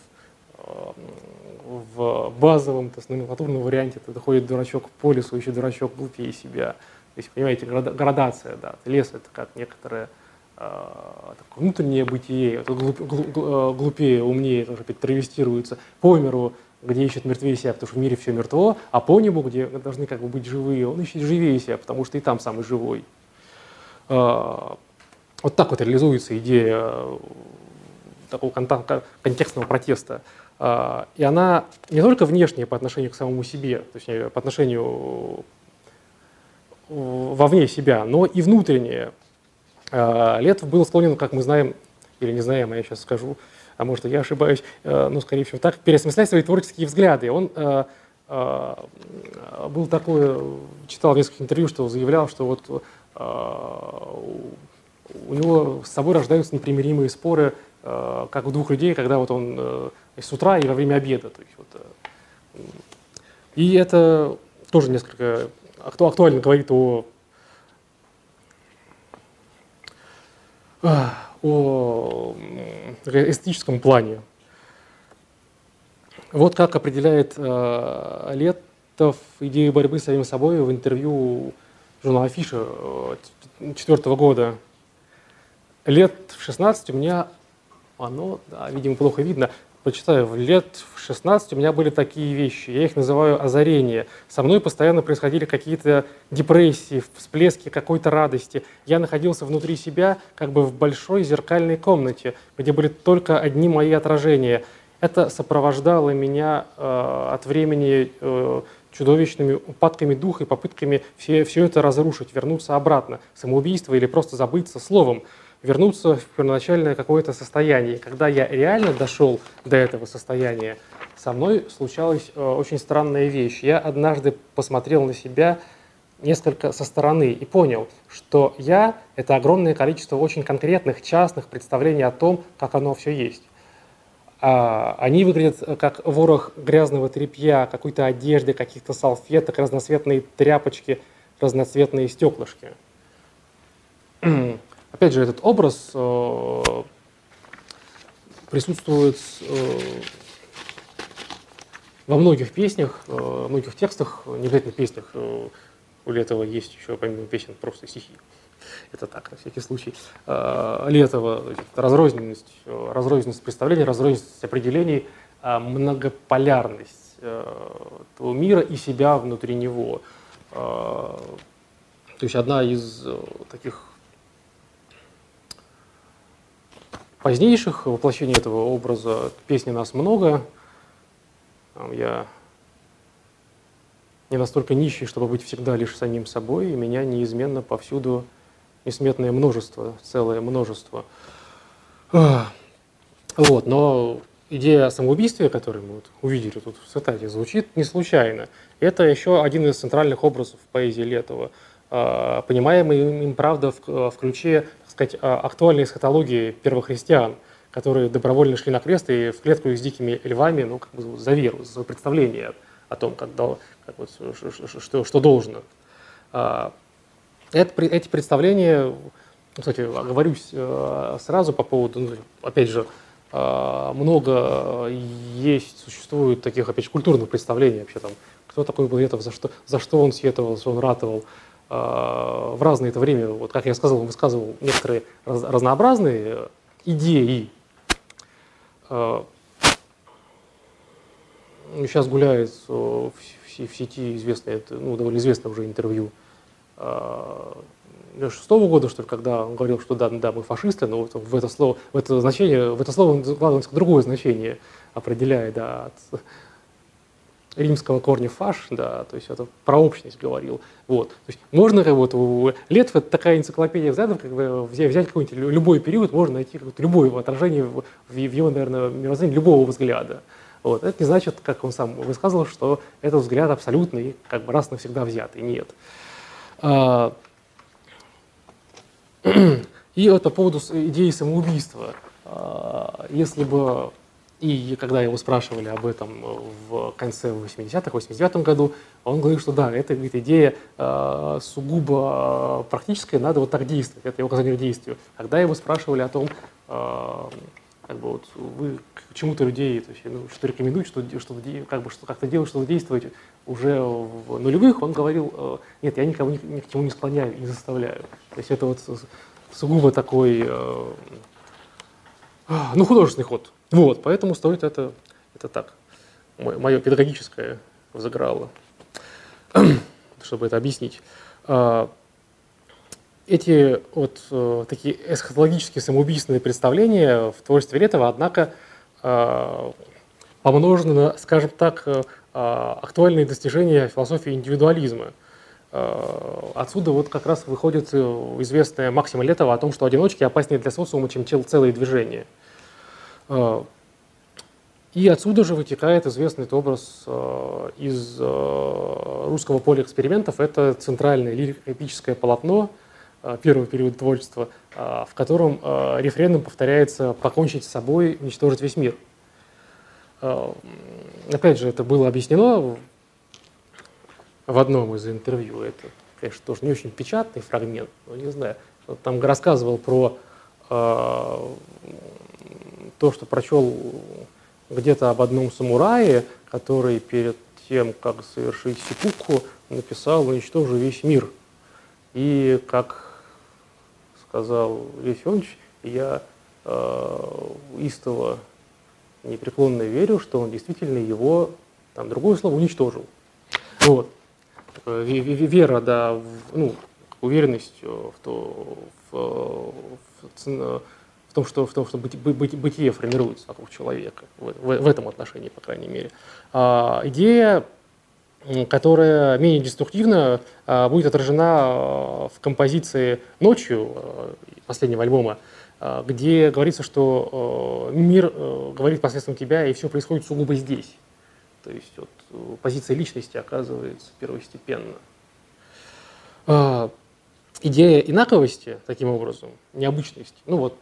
Speaker 2: В базовом, то есть номенклатурном варианте это ходит дурачок по лесу, ищет дурачок глупее себя. То есть, понимаете, градация, да. Лес — это как некоторая а, внутреннее бытие, это глуп, э, глупее, умнее, тоже опять травестируется, по миру, где ищет мертвее себя, потому что в мире все мертво, а по небу, где должны как бы быть живые, он ищет живее себя, потому что и там самый живой. Вот так вот реализуется идея э, такого контекстного протеста. А, и она не только внешняя по отношению к самому себе, точнее, по отношению вовне себя, но и внутренняя. А, Летов был склонен, как мы знаем, или не знаем, а я сейчас скажу, а может, я ошибаюсь, э, ну, скорее всего, так, переосмыслять свои творческие взгляды. Он э, э, был такой, читал в нескольких интервью, что заявлял, что вот у него с собой рождаются непримиримые споры, как у двух людей, когда вот он с утра и во время обеда. То есть вот, и это тоже несколько актуально говорит о о эстетическом плане. Вот как определяет э, Летов идею борьбы с самим собой в интервью журнала Афиша четвертого года. Лет в 16 у меня, оно, да, видимо, плохо видно, почитаю, лет в 16 у меня были такие вещи, я их называю озарения. Со мной постоянно происходили какие-то депрессии, всплески какой-то радости. Я находился внутри себя как бы в большой зеркальной комнате, где были только одни мои отражения. Это сопровождало меня э, от времени э, чудовищными упадками духа и попытками все, все это разрушить, вернуться обратно, самоубийство или просто забыться словом вернуться в первоначальное какое-то состояние. Когда я реально дошел до этого состояния, со мной случалась э, очень странная вещь. Я однажды посмотрел на себя несколько со стороны и понял, что я — это огромное количество очень конкретных, частных представлений о том, как оно все есть. А, они выглядят как ворох грязного тряпья, какой-то одежды, каких-то салфеток, разноцветные тряпочки, разноцветные стеклышки. Опять же, этот образ э, присутствует э, во многих песнях, э, многих текстах, не обязательно песнях. Э, у Летова есть еще, помимо песен, просто стихи. Это так, на всякий случай. Э, Летова, разрозненность, э, разрозненность представлений, разрозненность определений, э, многополярность э, мира и себя внутри него. Э, то есть одна из э, таких позднейших воплощений этого образа песни нас много. Я не настолько нищий, чтобы быть всегда лишь самим собой, и меня неизменно повсюду несметное множество, целое множество. Вот, но идея о самоубийстве, которую мы вот увидели тут в цитате, звучит не случайно. Это еще один из центральных образов поэзии Летова, а, понимаемый им, правда, в, в ключе сказать, а, актуальной эсхатологии первохристиан, которые добровольно шли на крест и в клетку с дикими львами, ну, как бы за веру, за представление о том, как, как вот, что, что должно. А, это, эти представления, кстати, оговорюсь э, сразу по поводу, ну, опять же, много есть, существует таких, опять же, культурных представлений вообще там, кто такой был Летов, за что, за что он сетовал, что он ратовал. А, в разное это время, вот как я сказал, он высказывал некоторые раз, разнообразные идеи. Сейчас гуляет в сети известное, ну, довольно известное уже интервью шестого года, что ли, когда он говорил, что да, да, мы фашисты, но вот в это слово, в это значение, в это слово он закладывается другое значение, определяя, да, от римского корня фаш, да, то есть это про общность говорил. Вот. То есть можно вот у Летва такая энциклопедия взглядов, как бы взять, взять какой-нибудь любой период, можно найти любое отражение в, в его, наверное, мировоззрении любого взгляда. Вот. Это не значит, как он сам высказывал, что этот взгляд абсолютный, как бы раз навсегда взятый. Нет. А, и вот по поводу идеи самоубийства. А, если бы и когда его спрашивали об этом в конце 80-х, 89 году, он говорил, что да, это говорит, идея э, сугубо практическая, надо вот так действовать, это его указание к действию. Когда его спрашивали о том, э, как бы вот вы к чему-то людей, то есть, ну, что рекомендуете, что, что, как бы, что как-то делать, что-то действовать уже в нулевых, он говорил, э, нет, я никого ни, ни к чему не склоняю, не заставляю. То есть это вот сугубо такой, э, ну, художественный ход. Вот, поэтому стоит это, это так, мое педагогическое взыграло, чтобы это объяснить. А, эти вот э, такие эсхатологические самоубийственные представления в творчестве Летова, однако, а, помножены на, скажем так, э, а, актуальные достижения философии индивидуализма. Отсюда вот как раз выходит э, известная максима Летова о том, что одиночки опаснее для социума, чем целые движения – а, и отсюда же вытекает известный образ а, из а, русского поля экспериментов. Это центральное лирико-эпическое полотно первого периода творчества, в котором рефреном повторяется «покончить с собой, уничтожить весь мир». Опять же, это было объяснено в одном из интервью. Это, конечно, тоже не очень печатный фрагмент, но не знаю. Там рассказывал про то, что прочел где-то об одном самурае, который перед тем, как совершить сипуку, написал «Уничтожу весь мир». И, как сказал Лев Иванович, я э, истово непреклонно верю, что он действительно его, там другое слово, уничтожил. Вот. Вера, да, в, ну, уверенность в то, в, в, в том, что, в том, что быть, быть, бытие формируется вокруг человека, в, в, в этом отношении, по крайней мере. А, идея, которая менее деструктивна, а, будет отражена а, в композиции «Ночью» а, последнего альбома, а, где говорится, что мир говорит посредством тебя, и все происходит сугубо здесь. То есть вот, позиция личности оказывается первостепенно. Идея инаковости, таким образом, необычности, ну вот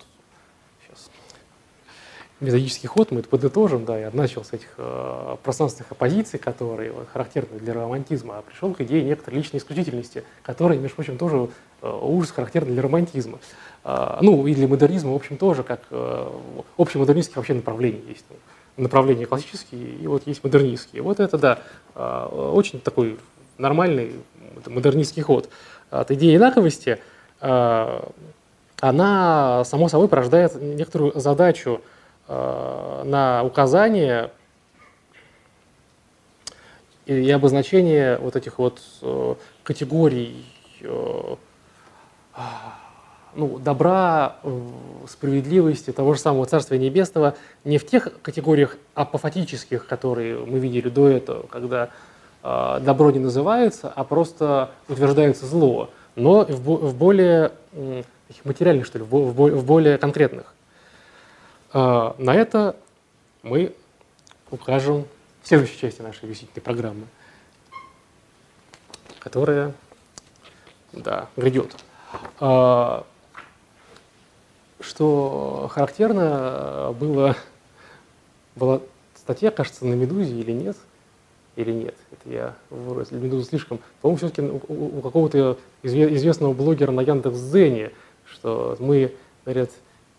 Speaker 2: методический ход, мы это подытожим, да, я начал с этих э, пространственных оппозиций, которые вот, характерны для романтизма, а пришел к идее некоторой личной исключительности, которая, между прочим, тоже э, ужас характерный для романтизма. Э, ну, и для модернизма, в общем, тоже, как э, общемодернистских вообще направлений есть. Направления классические и вот есть модернистские. Вот это, да, э, очень такой нормальный модернистский ход. От идеи инаковости э, она, само собой, порождает некоторую задачу на указание и обозначение вот этих вот э, категорий э, ну, добра, справедливости, того же самого Царствия Небесного не в тех категориях апофатических, которые мы видели до этого, когда добро не называется, а просто утверждается зло, но в более материальных, что ли, в более конкретных. А, на это мы укажем в следующей части нашей висительной программы, которая да, грядет. А, что характерно было, была статья, кажется, на «Медузе» или нет, или нет, это я вырос, «Медуза» слишком, по-моему, все-таки у, какого-то известного блогера на Яндекс.Дзене, что мы, говорят,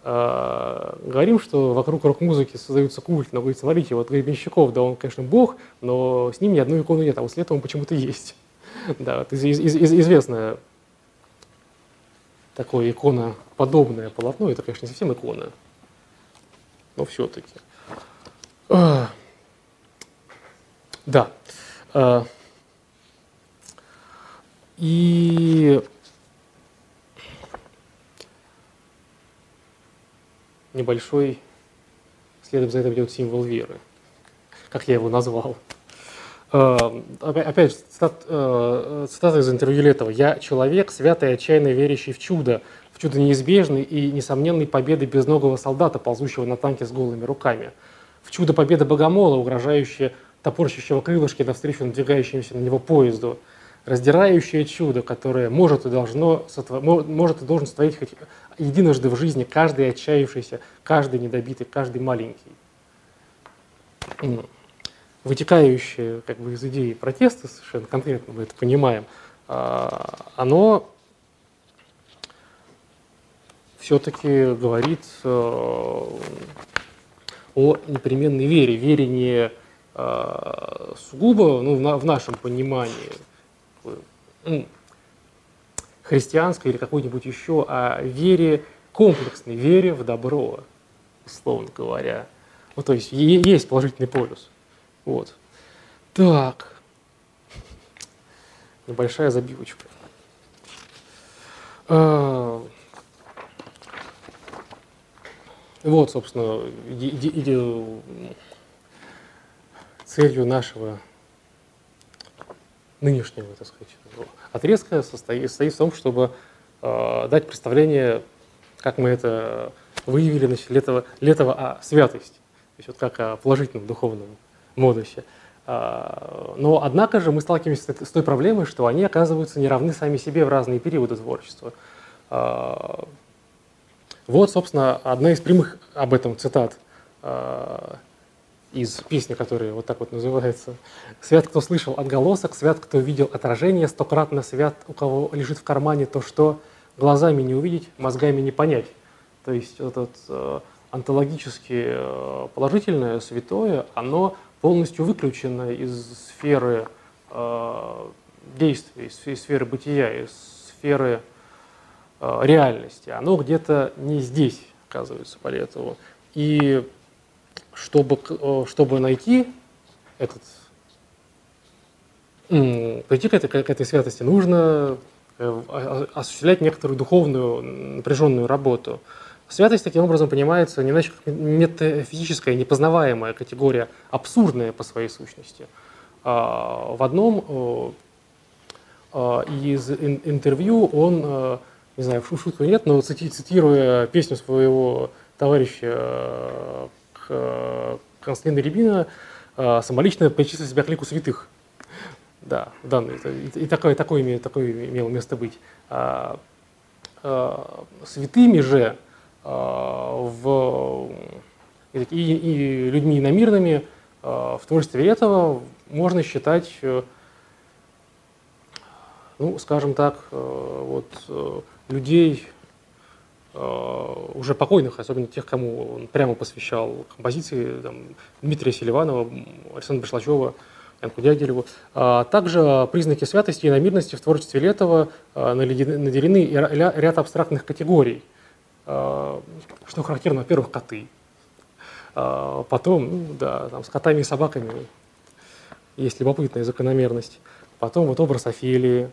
Speaker 2: говорим, что вокруг рок-музыки создаются культ, но говорит, смотрите, вот Гребенщиков, да он, конечно, бог, но с ним ни одной иконы нет, а вот с Летовым почему-то есть. Да, это из, из, из, известное такое икона подобное полотно, это, конечно, не совсем икона, но все-таки. Да. И небольшой, следом за этим идет символ веры, как я его назвал. Опять цитат, цитата из интервью Летова. «Я человек, святый и отчаянно верящий в чудо, в чудо неизбежной и несомненной победы безногого солдата, ползущего на танке с голыми руками, в чудо победы богомола, угрожающее топорщащего крылышки навстречу надвигающемуся на него поезду, раздирающее чудо, которое может и, должно, может и должен сотворить хоть единожды в жизни каждый отчаявшийся, каждый недобитый, каждый маленький. Вытекающее как бы, из идеи протеста, совершенно конкретно мы это понимаем, а, оно все-таки говорит э, о непременной вере, вере не э, сугубо ну, в нашем понимании христианской или какой-нибудь еще, а вере, комплексной вере в добро, условно говоря. Ну, то есть есть положительный полюс. Вот. Так. Небольшая забивочка. А, вот, собственно, целью нашего нынешнего, так сказать, отрезка состоит, состоит в том, чтобы э, дать представление, как мы это выявили, значит, Летова, Летова о святости, то есть вот как о положительном духовном модусе. А, но, однако же, мы сталкиваемся с той проблемой, что они оказываются не равны сами себе в разные периоды творчества. А, вот, собственно, одна из прямых об этом цитат а, из песни, которая вот так вот называется. «Свят, кто слышал отголосок, свят, кто видел отражение, стократно свят, у кого лежит в кармане то, что глазами не увидеть, мозгами не понять». То есть этот э, онтологически э, положительное, святое, оно полностью выключено из сферы э, действия, из сферы бытия, из сферы э, реальности. Оно где-то не здесь, оказывается, поэтому. И чтобы, э, чтобы найти этот, прийти к этой, к этой святости, нужно э, осуществлять некоторую духовную напряженную работу. Святость таким образом понимается не иначе как метафизическая, непознаваемая категория, абсурдная по своей сущности. А, в одном э, из интервью он, не знаю, в шутку нет, но цитируя песню своего товарища Константина Рябина э, самолично причислил себя к лику святых. Да, данный, и, такое, такое, такое имело место быть. А, а, святыми же а, в, и, и людьми иномирными а, в творчестве этого можно считать, э, ну, скажем так, э, вот, людей Э, уже покойных, особенно тех, кому он прямо посвящал композиции, там, Дмитрия Селиванова, Александра Башлачева, Янку Дягилеву. А также признаки святости и намирности в творчестве Летова э, наделены ряд абстрактных категорий, э, что характерно, во-первых, коты. Потом, ну, да, там, с котами и собаками есть любопытная закономерность. Потом вот образ Офелии,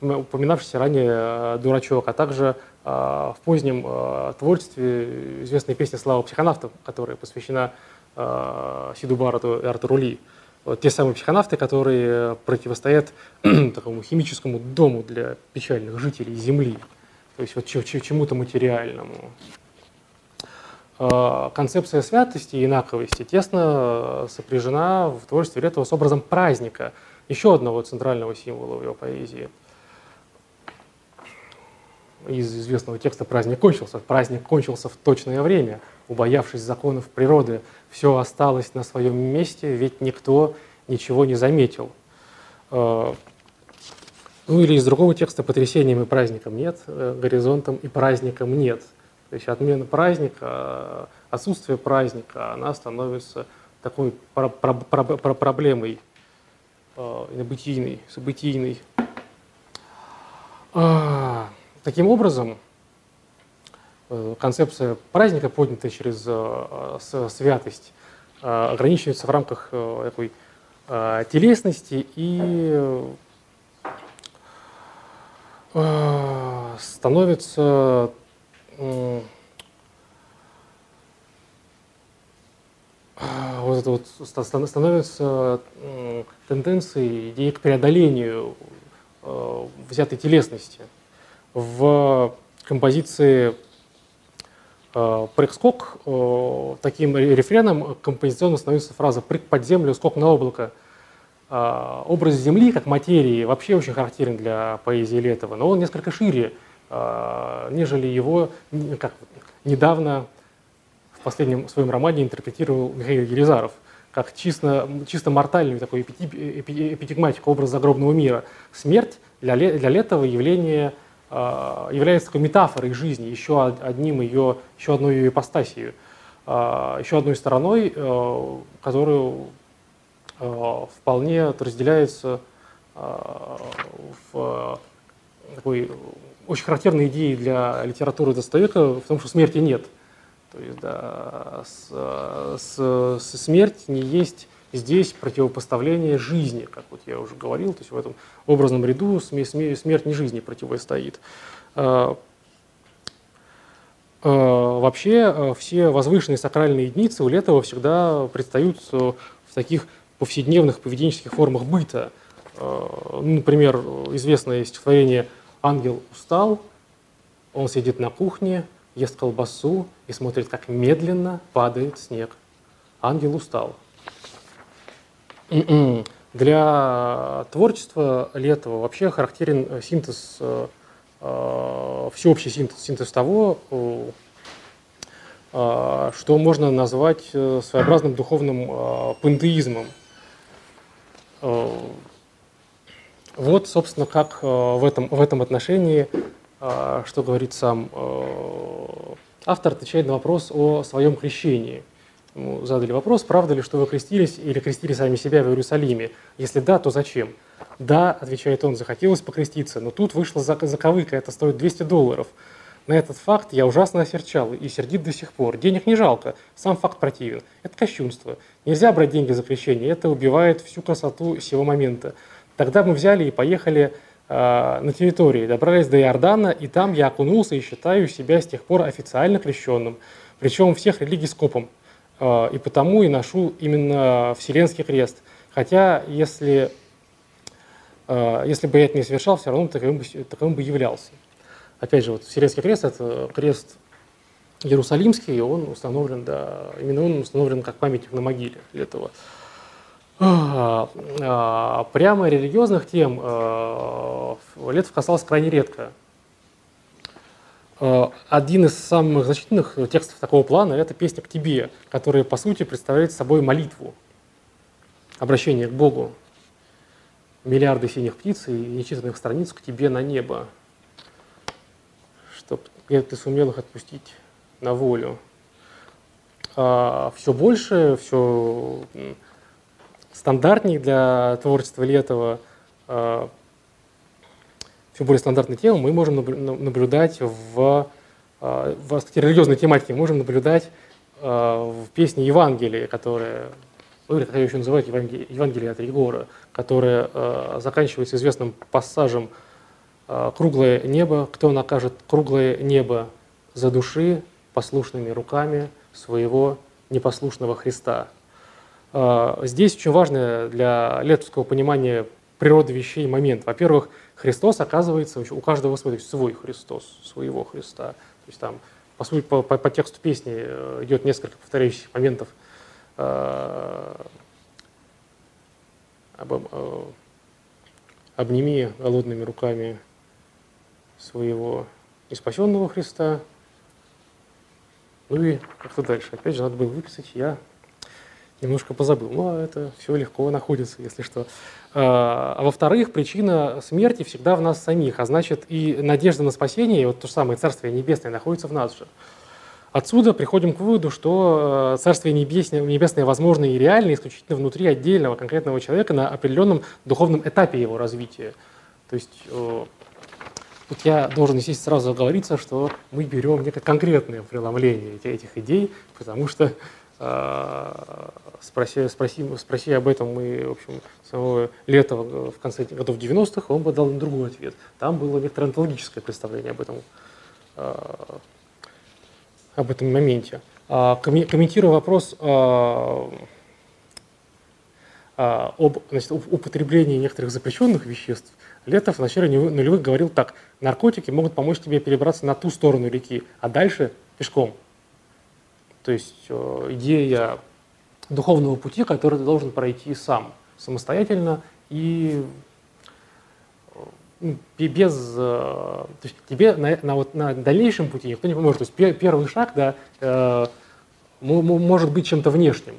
Speaker 2: упоминавшийся ранее Дурачок, а также а, в позднем творчестве известная песня «Слава психонавтов», которая посвящена Сиду Барату и Артуру Ли. Вот те самые психонавты, которые противостоят такому химическому дому для печальных жителей Земли, то есть вот чему-то материальному. Концепция святости и инаковости тесно сопряжена в творчестве Летова с образом праздника, еще одного центрального символа в его поэзии – из известного текста «Праздник кончился». Праздник кончился в точное время, убоявшись законов природы. Все осталось на своем месте, ведь никто ничего не заметил. Э, ну или из другого текста «Потрясением и праздником нет, э, горизонтом и праздником нет». То есть отмена праздника, отсутствие праздника, она становится такой про про про про проблемой э, бытийной, событийной. А, Таким образом, э, концепция праздника, поднятая через э, святость, ограничивается в рамках такой телесности и становится вот это вот становится тенденцией идеи к преодолению взятой телесности. В композиции э, «Прыг-скок» э, таким рефреном композиционно становится фраза «прыг под землю, скок на облако». Э, образ Земли как материи вообще очень характерен для поэзии Летова, но он несколько шире, нежели его как недавно в последнем своем романе интерпретировал Михаил Елизаров как чисто, чисто мортальную такую эпитигматику образ загробного мира. Смерть для, для Летова явление а, является такой метафорой жизни, еще одним ее, еще одной ее ипостасью, а, еще одной стороной, э, которую э, вполне разделяется а, в такой очень характерной идее для литературы Достоевского в том, что смерти нет. То есть да, с, с, с смерть не есть здесь противопоставление жизни, как вот я уже говорил, то есть в этом образном ряду смерть не жизни противостоит. А, а, вообще а, все возвышенные сакральные единицы у Летова всегда предстают в таких повседневных поведенческих формах быта. Ну, например, известное стихотворение «Ангел устал», он сидит на кухне, ест колбасу и смотрит, как медленно падает снег. Ангел устал. М-м. Для творчества Летова вообще характерен э, синтез, э, э, всеобщий синтез, синтез того, что можно назвать своеобразным духовным пантеизмом. Вот, собственно, как в этом, в этом отношении, что говорит сам автор, отвечает на вопрос о своем крещении – Ему задали вопрос, правда ли, что вы крестились или крестили сами себя в Иерусалиме? Если да, то зачем? Да, отвечает он, захотелось покреститься, но тут вышла заковыка, это стоит 200 долларов. На этот факт я ужасно осерчал и сердит до сих пор. Денег не жалко, сам факт противен. Это кощунство. Нельзя брать деньги за крещение, это убивает всю красоту сего момента. Тогда мы взяли и поехали э, на территории, добрались до Иордана, и там я окунулся и считаю себя с тех пор официально крещенным. Причем всех религий скопом. А, и потому и ношу именно Вселенский крест. Хотя, если, а, если бы я это не совершал, все равно таковым бы, таковым бы являлся. Опять же, вот Вселенский крест – это крест Иерусалимский, и он установлен, да, именно он установлен как памятник на могиле для этого. А, прямо религиозных тем Летов касался крайне редко. Один из самых значительных текстов такого плана – это «Песня к тебе», которая, по сути, представляет собой молитву, обращение к Богу. Миллиарды синих птиц и нечитанных страниц к тебе на небо, чтобы ты сумел их отпустить на волю. А все больше, все стандартнее для творчества Летова а, все более стандартные темы мы можем наблюдать в, а, в кстати, религиозной тематике, мы можем наблюдать а, в песне Евангелия, которая, ну, или еще называют, Евангелие, Евангелие от Егора, которая а, заканчивается известным пассажем «Круглое небо, кто накажет круглое небо за души послушными руками своего непослушного Христа». Здесь очень важное для летовского понимания природы вещей момент. Во-первых, Христос оказывается у каждого свой, то есть свой Христос, своего Христа. То есть там, по сути, по, по, по тексту песни э, идет несколько повторяющихся моментов э, об, э, обними голодными руками своего неспасенного Христа. Ну и как-то дальше. Опять же, надо было выписать, я немножко позабыл. Но это все легко находится, если что. А, а во-вторых, причина смерти всегда в нас самих, а значит и надежда на спасение, и вот то же самое Царствие Небесное находится в нас же. Отсюда приходим к выводу, что э, Царствие Небесное, Небесное возможно и реально исключительно внутри отдельного конкретного человека на определенном духовном этапе его развития. То есть э, тут я должен, здесь сразу оговориться, что мы берем некое конкретное преломление этих идей, потому что Спроси, спроси, спроси об этом мы, в общем, самого Летова в конце годов 90-х, он бы дал другой ответ. Там было некоторое антологическое представление об этом, об этом моменте. Комментируя вопрос об значит, употреблении некоторых запрещенных веществ, Летов в начале нулевых говорил так, наркотики могут помочь тебе перебраться на ту сторону реки, а дальше пешком. То есть э, идея духовного пути, который ты должен пройти сам, самостоятельно и э, без, э, то есть тебе на, на, вот, на дальнейшем пути никто не поможет. То есть первый шаг, да, э, может быть чем-то внешним.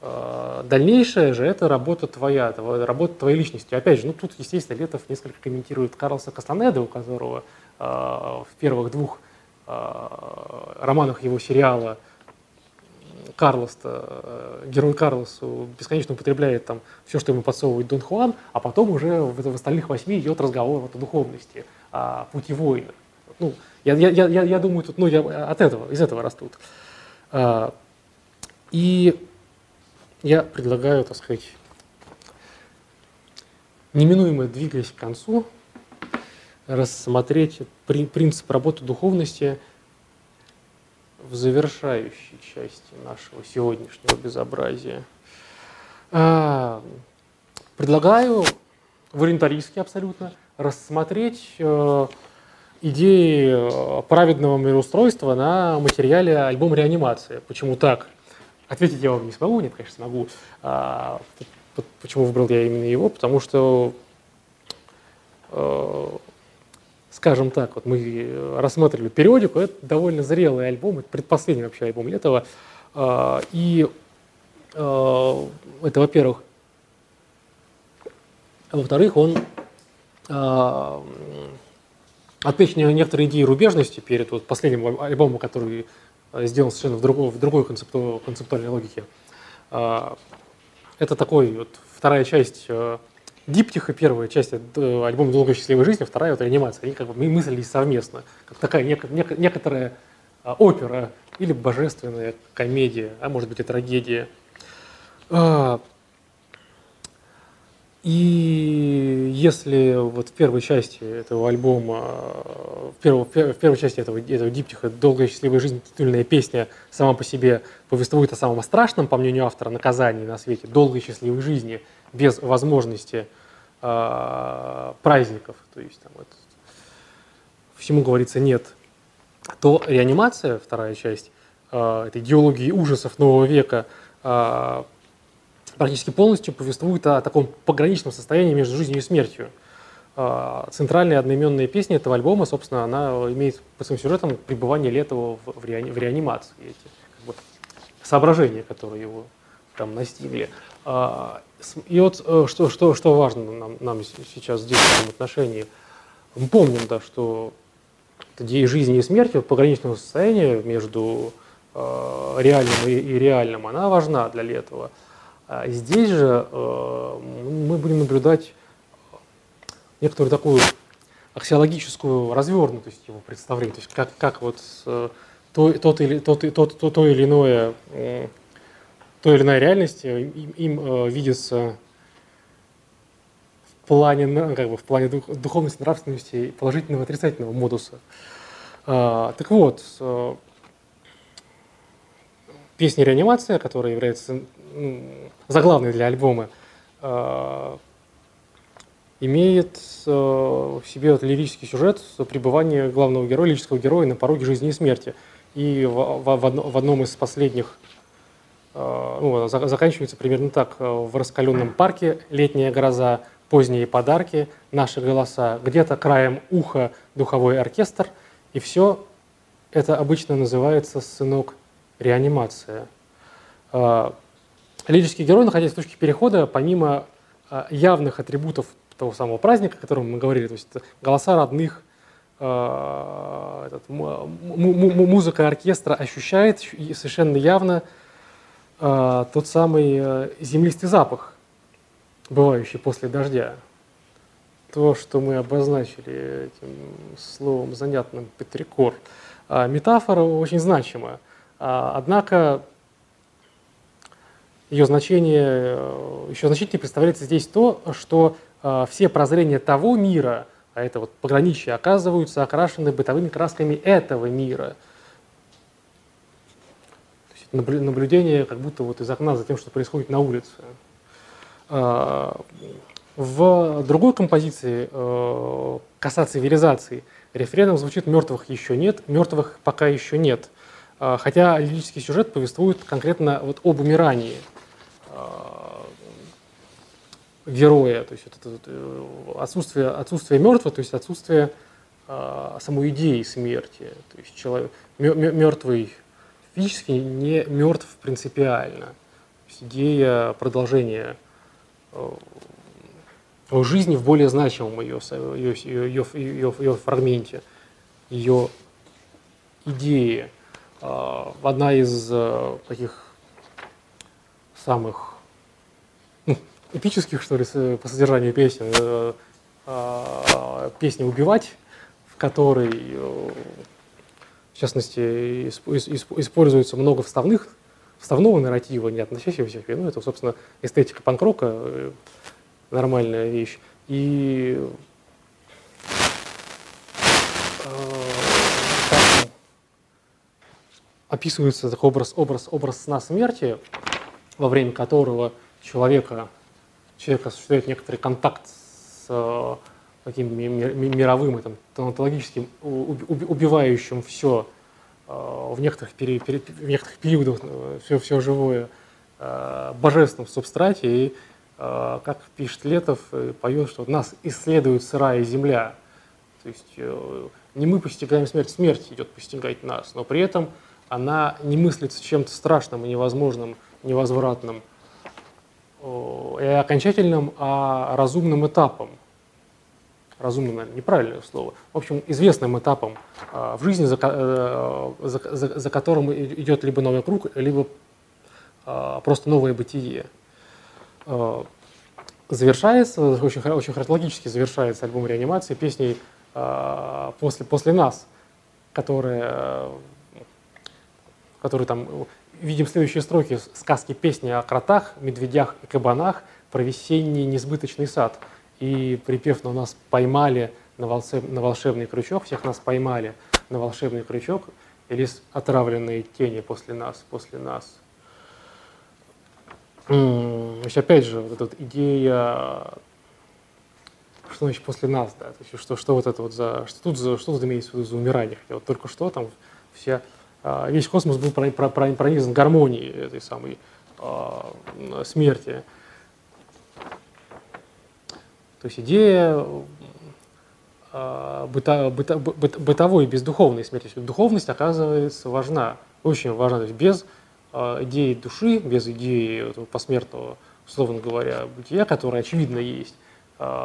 Speaker 2: Э, дальнейшее же это работа твоя, работа твоей личности. Опять же, ну тут, естественно, Летов несколько комментирует Карлса Кастанеда, у которого э, в первых двух э, романах его сериала Карлос, герой Карлосу бесконечно употребляет там все, что ему подсовывает Дон Хуан, а потом уже в, в остальных восьми идет разговор вот о духовности, о пути воина. Ну, я, я, я, я думаю, тут, ну, я от этого, из этого растут. И я предлагаю, так сказать, неминуемо двигаясь к концу, рассмотреть принцип работы духовности в завершающей части нашего сегодняшнего безобразия. А, предлагаю волонтаристски абсолютно рассмотреть э, идеи праведного мироустройства на материале альбома «Реанимация». Почему так? Ответить я вам не смогу, нет, конечно, смогу. А, почему выбрал я именно его? Потому что, э, скажем так, вот мы рассматривали периодику, это довольно зрелый альбом, это предпоследний вообще альбом Летова. А, и э, это, во-первых. А во-вторых, он а, отмечен некоторые идеи рубежности перед вот последним альбомом, который Э, сделан совершенно в другой, в другой концепту, концептуальной логике. А, это такой вот вторая часть э, диптиха, первая часть э, альбома «Долгой счастливой жизни», вторая вот реанимация. Они как бы мыслились совместно, как такая нек- нек- некоторая а, опера или божественная комедия, а может быть и трагедия. А, и если вот в первой части этого альбома, в, первой, в первой части этого, этого диптиха «Долгая счастливая жизнь» титульная песня сама по себе повествует о самом страшном, по мнению автора, наказании на свете, долгой счастливой жизни, без возможности э, праздников, то есть там, вот, всему говорится «нет», то реанимация, вторая часть э, этой идеологии ужасов нового века, э, практически полностью повествует о таком пограничном состоянии между жизнью и смертью. А, центральная одноименная песня этого альбома, собственно, она имеет по своим сюжетам пребывание Летова в, в, реани, в реанимации. Эти как бы, соображения, которые его там настигли. И вот э, что, что, что важно нам, нам сейчас здесь в этом отношении. Мы помним, да, что идея жизни и смерти, пограничного состояния между э, реальным и, и реальным, она важна для Летова. А здесь же э, мы будем наблюдать некоторую такую аксиологическую развернутость его представления, то есть как, как вот э, то, тот или, тот, тот, то, то или иное, то или иная реальность им, им э, видится в плане, как бы, в плане духовности, нравственности положительного и отрицательного модуса. А, так вот, песня «Реанимация», которая является заглавный для альбома, э, имеет э, в себе вот лирический сюжет пребывания главного героя, лирического героя на пороге жизни и смерти. И в, в, в одном из последних э, ну, заканчивается примерно так. В раскаленном парке летняя гроза, поздние подарки, наши голоса, где-то краем уха духовой оркестр, и все это обычно называется, сынок, реанимация. Лирический герой, находясь в точке перехода, помимо а, явных атрибутов того самого праздника, о котором мы говорили, то есть голоса родных, а, этот, музыка оркестра ощущает совершенно явно а, тот самый землистый запах, бывающий после дождя. То, что мы обозначили этим словом занятным петрикор. Метафора очень значима. Однако ее значение, еще значительнее представляется здесь то, что все прозрения того мира, а это вот пограничье, оказываются окрашены бытовыми красками этого мира. Наблюдение как будто вот из окна за тем, что происходит на улице. В другой композиции «Коса цивилизации» рефреном звучит «мертвых еще нет», «мертвых пока еще нет». А, хотя лирический сюжет повествует конкретно вот об умирании а, героя, то есть это, э, отсутствие, отсутствие мертвого, то есть отсутствие а, самой идеи смерти. То есть человек, мертвый физически не мертв принципиально. Идея продолжения э, жизни в более значимом ее, ее, ее, ее, ее фрагменте, ее идеи. А, одна из э, таких самых ну, эпических, что ли, по содержанию песен, э, песня «Убивать», в которой, в частности, используется много вставных, вставного нарратива, не относящегося к ну, это, собственно, эстетика панк-рока, нормальная вещь. И описывается такой образ, образ, образ сна смерти, во время которого человека, человек осуществляет некоторый контакт с э, таким мировым и там, тонатологическим, убивающим все э, в некоторых, пери, пери, в некоторых периодах все, э, все живое божественном субстрате. И, как пишет Летов, поет, что нас исследует сырая земля. То есть не мы постигаем смерть, смерть идет постигать нас, но при этом она не мыслится чем-то страшным и невозможным, невозвратным и окончательным, а разумным этапом. Разумным, наверное, неправильное слово. В общем, известным этапом а, в жизни, за, э, за, за, за которым идет либо новый круг, либо а, просто новое бытие. А, завершается, очень, очень хронологически завершается альбом реанимации песней «После, «После нас», которая который там, видим следующие строки сказки песни о кротах, медведях и кабанах про весенний несбыточный сад. И припев «Но нас поймали на, волшеб, на волшебный крючок», всех нас поймали на волшебный крючок, или отравленные тени после нас, после нас. То есть, опять же, вот эта вот идея, что значит после нас, да, то есть, что, что вот это вот за, что тут, за, что тут имеется в виду за умирание, хотя вот только что там все а, весь космос был пронизан гармонией этой самой а, смерти. То есть идея а, быта, быта, бытовой бездуховной смерти. Духовность оказывается важна, очень важна. То есть без идеи души, без идеи посмертного, условно говоря, бытия, которое очевидно есть,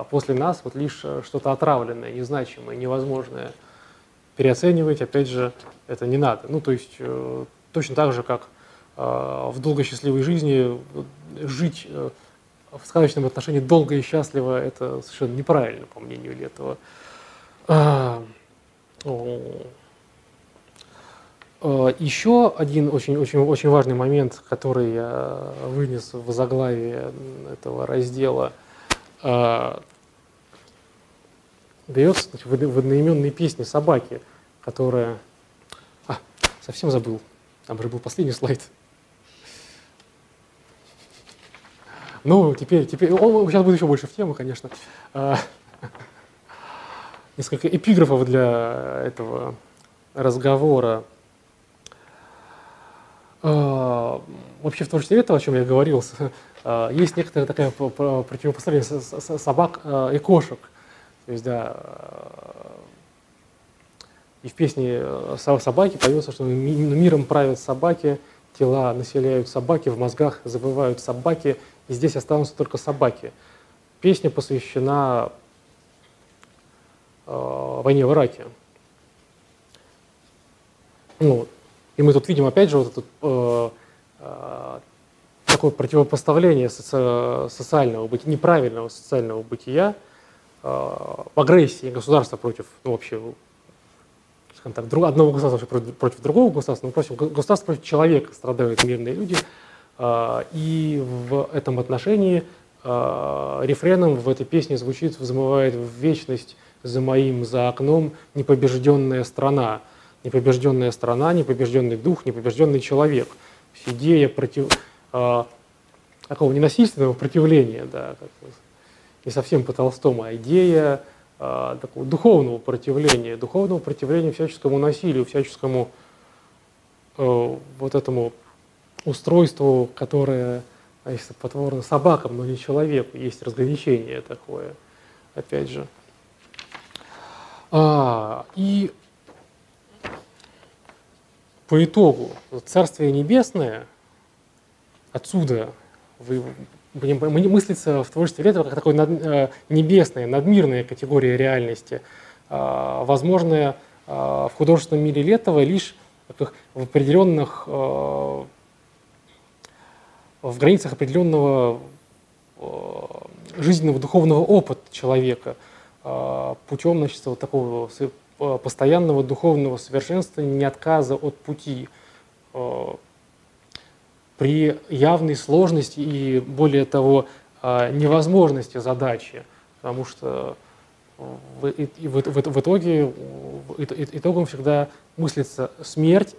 Speaker 2: после нас вот лишь что-то отравленное, незначимое, невозможное – переоценивать, опять же, это не надо. Ну, то есть э, точно так же, как э, в долгой счастливой жизни жить э, в сказочном отношении долго и счастливо, это совершенно неправильно, по мнению Летова. А, еще один очень, очень, очень важный момент, который я вынес в заглавие этого раздела, дается значит, в одноименной песне «Собаки», которая... А, совсем забыл. Там же был последний слайд. Ну, теперь, теперь, он сейчас будет еще больше в тему, конечно. А, несколько эпиграфов для этого разговора. А, вообще в творчестве этого, о чем я говорил, а, есть некоторая такая противопоставление собак и кошек. То есть, да, и в песне собаки поется, что миром правят собаки, тела населяют собаки, в мозгах забывают собаки, и здесь останутся только собаки. Песня посвящена э, войне в Ираке. Ну, и мы тут видим опять же вот это э, э, такое противопоставление соци социального бытия, неправильного социального бытия, в агрессии государства против, ну, вообще, скажем так, одного государства против, против другого государства, ну, против государства против человека страдают мирные люди, И в этом отношении рефреном в этой песне звучит «Взмывает в вечность за моим, за окном непобежденная страна». Непобежденная страна, непобежденный дух, непобежденный человек. Идея против, такого ненасильственного противления, да, как, не совсем по Толстому, а идея такого духовного противления, духовного противления всяческому насилию, всяческому э, вот этому устройству, которое, если потворно собакам, но не человеку, есть разграничение такое, опять же. А, и по итогу Царствие Небесное отсюда вы мыслится в творчестве Летова как такой над, э, небесная, надмирная категория реальности, э, возможная э, в художественном мире Летова лишь в определенных, в границах определенного жизненного духовного опыта человека, путем значит, вот такого постоянного духовного совершенствования, не отказа от пути при явной сложности и, более того, невозможности задачи, потому что в, в, в, в итоге итогом всегда мыслится смерть,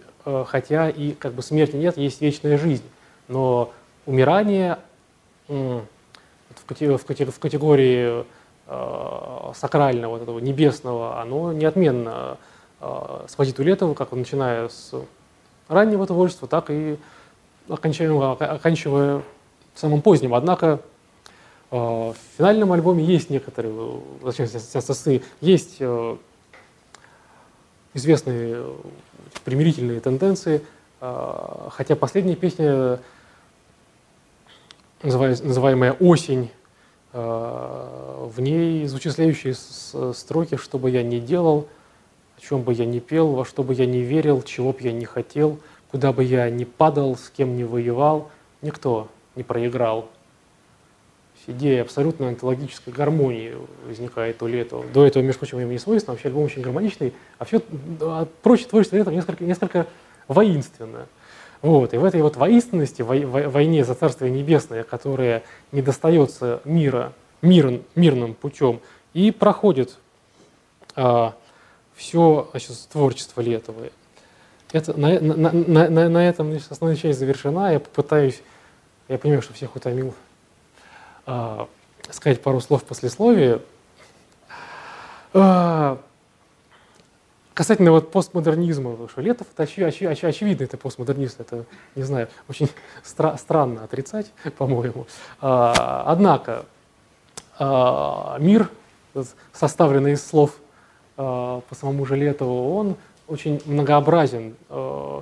Speaker 2: хотя и как бы смерти нет, есть вечная жизнь. Но умирание в категории а, сакрального, вот этого небесного, оно неотменно сквозит у Летова, как начиная с раннего творчества, так и оканчивая, оканчивая самым поздним. Однако э, в финальном альбоме есть некоторые, зачем сосцы, есть э, известные э, примирительные тенденции, хотя последняя песня, называемая «Осень», в ней звучат строки, что бы я ни делал, о чем бы я ни пел, во что бы я ни верил, чего бы я ни хотел – Куда бы я ни падал, с кем ни воевал, никто не проиграл. Идея абсолютно антологической гармонии возникает у Летова. До этого, между прочим, ему не свойственно, вообще альбом очень гармоничный, а все а прочее творчество Летова несколько, несколько воинственно. Вот. И в этой вот воинственности, войне за Царствие Небесное, которая не достается мира, мир, мирным путем, и проходит а, все значит, творчество Летова. Это, на, на, на, на, на этом основная часть завершена. Я попытаюсь, я понимаю, что всех утомил, а, сказать пару слов послесловия. А, касательно вот постмодернизма, что Летов это очи, очи, очи, очевидно, это постмодернист, это, не знаю, очень стра- странно отрицать, по-моему. А, однако а, мир, составленный из слов а, по самому же Летову, он очень многообразен, э,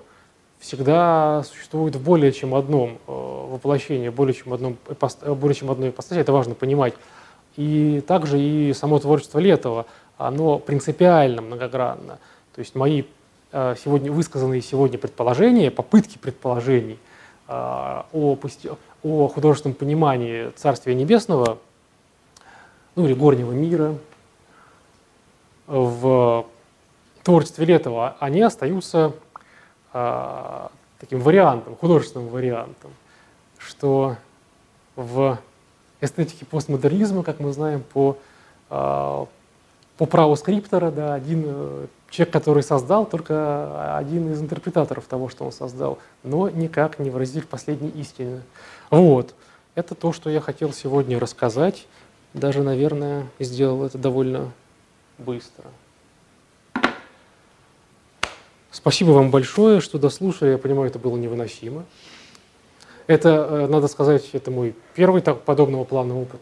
Speaker 2: всегда существует в более чем одном э, воплощении, более чем, одном, более чем одной ипостаси, это важно понимать. И также и само творчество Летова, оно принципиально многогранно. То есть мои э, сегодня высказанные сегодня предположения, попытки предположений о, о художественном понимании Царствия Небесного, ну или горнего мира, в творчестве Летова, они остаются э, таким вариантом, художественным вариантом, что в эстетике постмодернизма, как мы знаем, по, э, по праву скриптора, да, один э, человек, который создал, только один из интерпретаторов того, что он создал, но никак не выразитель последней истины. Вот. Это то, что я хотел сегодня рассказать. Даже, наверное, сделал это довольно быстро. Спасибо вам большое, что дослушали. Я понимаю, это было невыносимо. Это, э, надо сказать, это мой первый так, подобного плана опыт.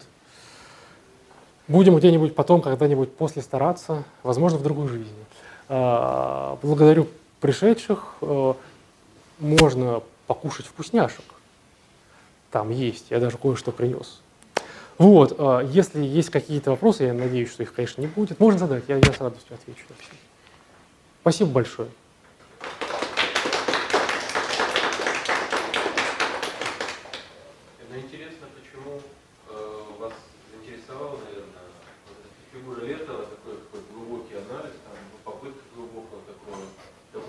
Speaker 2: Будем где-нибудь потом, когда-нибудь после стараться, возможно, в другой жизни. А, благодарю пришедших. Э, можно покушать вкусняшек. Там есть, я даже кое-что принес. Вот, э, если есть какие-то вопросы, я надеюсь, что их, конечно, не будет, можно задать, я, я с радостью отвечу все. Спасибо большое.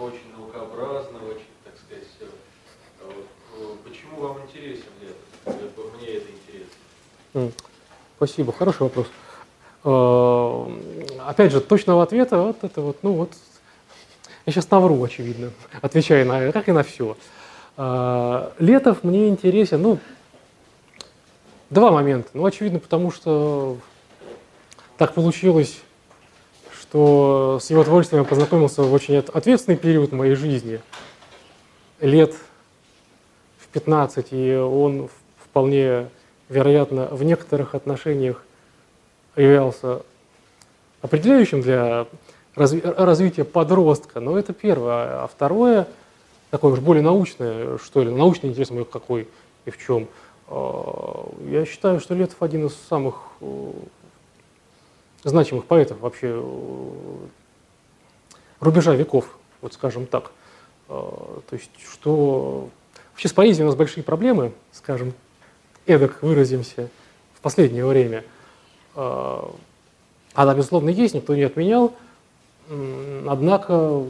Speaker 3: очень наукообразно, очень, так сказать, вот, почему вам интересно
Speaker 2: Спасибо, хороший вопрос. Э, опять же, точного ответа, вот это вот, ну вот, я сейчас навру, очевидно, отвечая на, как и на все. Э, Летов мне интересен, ну, два момента. Ну, очевидно, потому что так получилось, что с его творчеством я познакомился в очень ответственный период моей жизни. Лет в 15, и он вполне вероятно, в некоторых отношениях являлся определяющим для разви развития подростка. Но это первое. А второе, такое уж более научное, что ли, научный интерес мой какой и в чем. А, я считаю, что Летов один из самых э, значимых поэтов вообще э, рубежа веков, вот скажем так. А, то есть, что вообще с поэзией у нас большие проблемы, скажем эдак выразимся, в последнее время. А, она, безусловно, есть, никто не отменял. Однако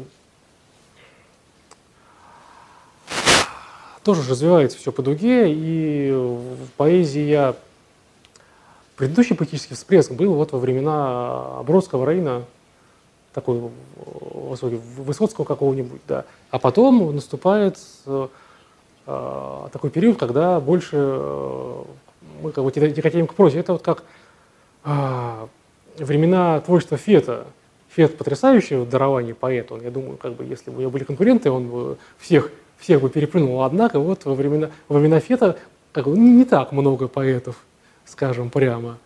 Speaker 2: тоже развивается все по дуге, и в поэзии я... Предыдущий поэтический всплеск был вот во времена Бродского района, такой Высоцкого какого-нибудь, да. А потом наступает Э, такой период, когда больше э, мы как бы тяготеем к прозе. Это вот как э, времена творчества Фета. Фет потрясающий в даровании поэта. Он, я думаю, как бы, если бы у него были конкуренты, он бы всех, всех бы переплюнул. Однако вот во времена, во времена Фета как бы, не, так много поэтов, скажем прямо.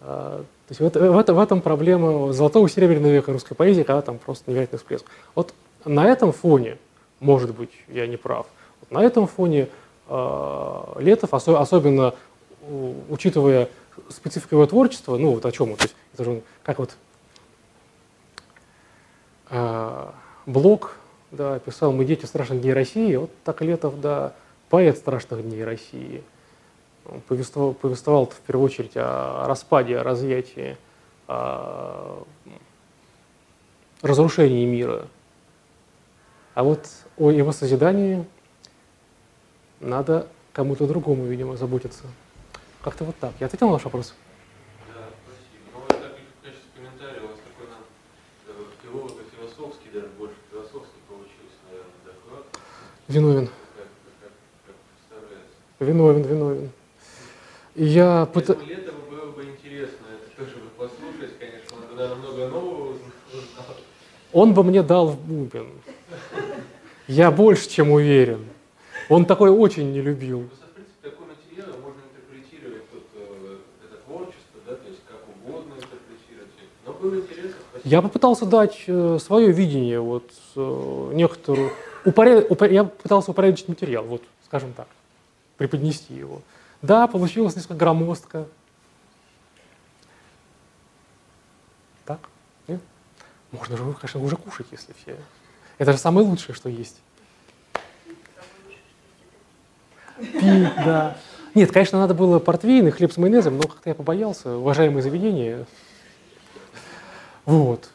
Speaker 2: То есть в, в, в этом проблема золотого и серебряного века русской поэзии, когда там просто невероятный всплеск. Вот на этом фоне, может быть, я не прав, на этом фоне э, Летов, особенно учитывая специфику его творчества, ну вот о чем, то есть это же как вот э, Блок, да, писал «Мы дети страшных дней России», вот так Летов, да, поэт страшных дней России. Он повествовал, повествовал в первую очередь о распаде, о разъятии, о разрушении мира. А вот о его созидании надо кому-то другому, видимо, заботиться. Как-то вот так. Я ответил на ваш вопрос?
Speaker 3: Да, спасибо. Ну, вот так в качестве комментария у вас такой нам э, филолого-философский, даже больше философский получился, наверное, доклад.
Speaker 2: Виновен.
Speaker 3: Как, как, как представляется.
Speaker 2: Виновен, виновен. Я
Speaker 3: пытаюсь... Летом было бы интересно это тоже бы послушать, конечно, он бы, наверное, много нового узнал.
Speaker 2: Он бы мне дал в бубен. Я больше чем уверен. Он такой очень не любил.
Speaker 3: тут, э.
Speaker 2: Я попытался дать э, свое видение, вот э, некоторую, упоряд... упор... я пытался упорядочить материал, вот, скажем так, преподнести его. Да, получилось несколько громоздко. Так? Нет? Можно же, конечно, уже кушать, если все. Это же самое лучшее, что есть. Пить, да. Нет, конечно, надо было портвейн и хлеб с майонезом, но как-то я побоялся, уважаемые заведения. Вот.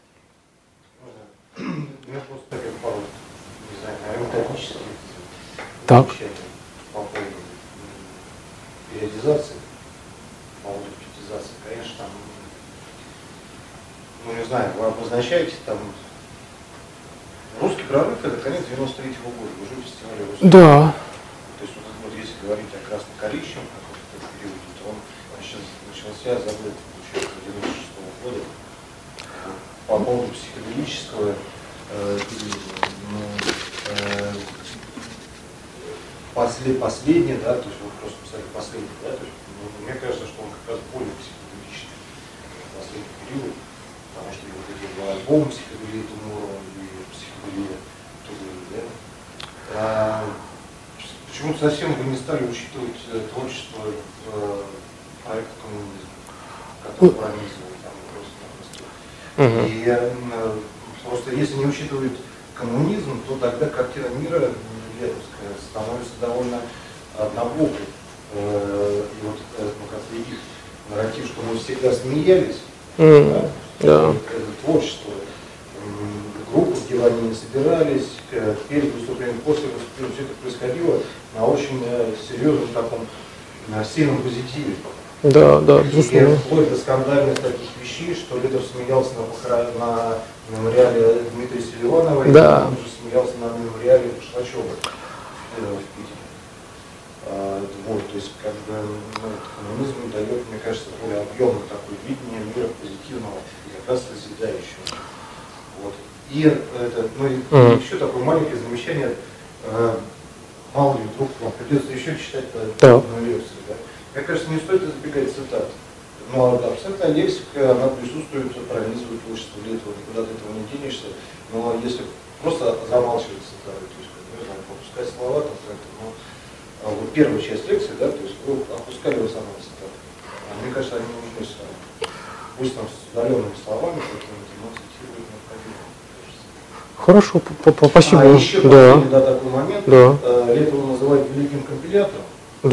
Speaker 4: У меня просто такой пару, не знаю, наверное, технических
Speaker 2: так.
Speaker 4: по поводу периодизации, по поводу периодизации. Конечно, там, ну не знаю, вы обозначаете там русский прорыв, это конец 93-го года, уже в фестивале русского.
Speaker 2: Да
Speaker 4: говорить о красно-коричневом каком-то периоде, то он начался забыт получается 96 -го года. По поводу психоделического э, ну, э, после, последний, да, то есть вы просто писали последний, да, то есть, ну, мне кажется, что он как раз более психоделический последний период, потому что вот эти два альбома психоделии Тумора и психоделия Тузы, да, а, Почему совсем вы не стали учитывать э, творчество э, проекта коммунизма, который пронизывал там просто-напросто? И э, просто если не учитывать коммунизм, то тогда картина мира летовская становится довольно однобокой. И вот ну, как их нарратив, что мы всегда смеялись,
Speaker 2: mm. да,
Speaker 4: да. это творчество, группы, где они не собирались, перед выступлением, после выступления, все это происходило на очень э, серьезном таком на сильном позитиве.
Speaker 2: Да, да,
Speaker 4: И
Speaker 2: безусловно.
Speaker 4: вплоть до скандальных таких вещей, что Лидов смеялся на, похорон... на мемориале Дмитрия Селиванова,
Speaker 2: Да.
Speaker 4: и он же смеялся на мемориале Башлачева э, в Питере. А, вот, то есть, как бы, ну, коммунизм дает, мне кажется, более объемное такое видение мира позитивного и как раз созидающего. Вот. И, это, ну, и,
Speaker 2: Мгм.
Speaker 4: еще такое маленькое замечание. Э, мало ли, вдруг вам придется еще читать
Speaker 2: Да.
Speaker 4: одну лекцию. Да? Мне кажется, не стоит избегать цитат. Но абсолютная лексика, она присутствует, пронизывает творчество Летова, никуда от этого не денешься. Но если просто замалчивать цитаты, то есть, ну, там, попускать слова, там, как-то, ну, а вот первая часть лекции, да, то есть вы опускали в основном цитаты. А мне кажется, они нужны сами. Пусть там с удаленными словами какими-то, но цитировать необходимо.
Speaker 2: Хорошо, п- п- спасибо.
Speaker 4: А еще
Speaker 2: да,
Speaker 4: да, такой момент.
Speaker 2: да,
Speaker 4: Э, Летова называют великим компилятором.
Speaker 2: да.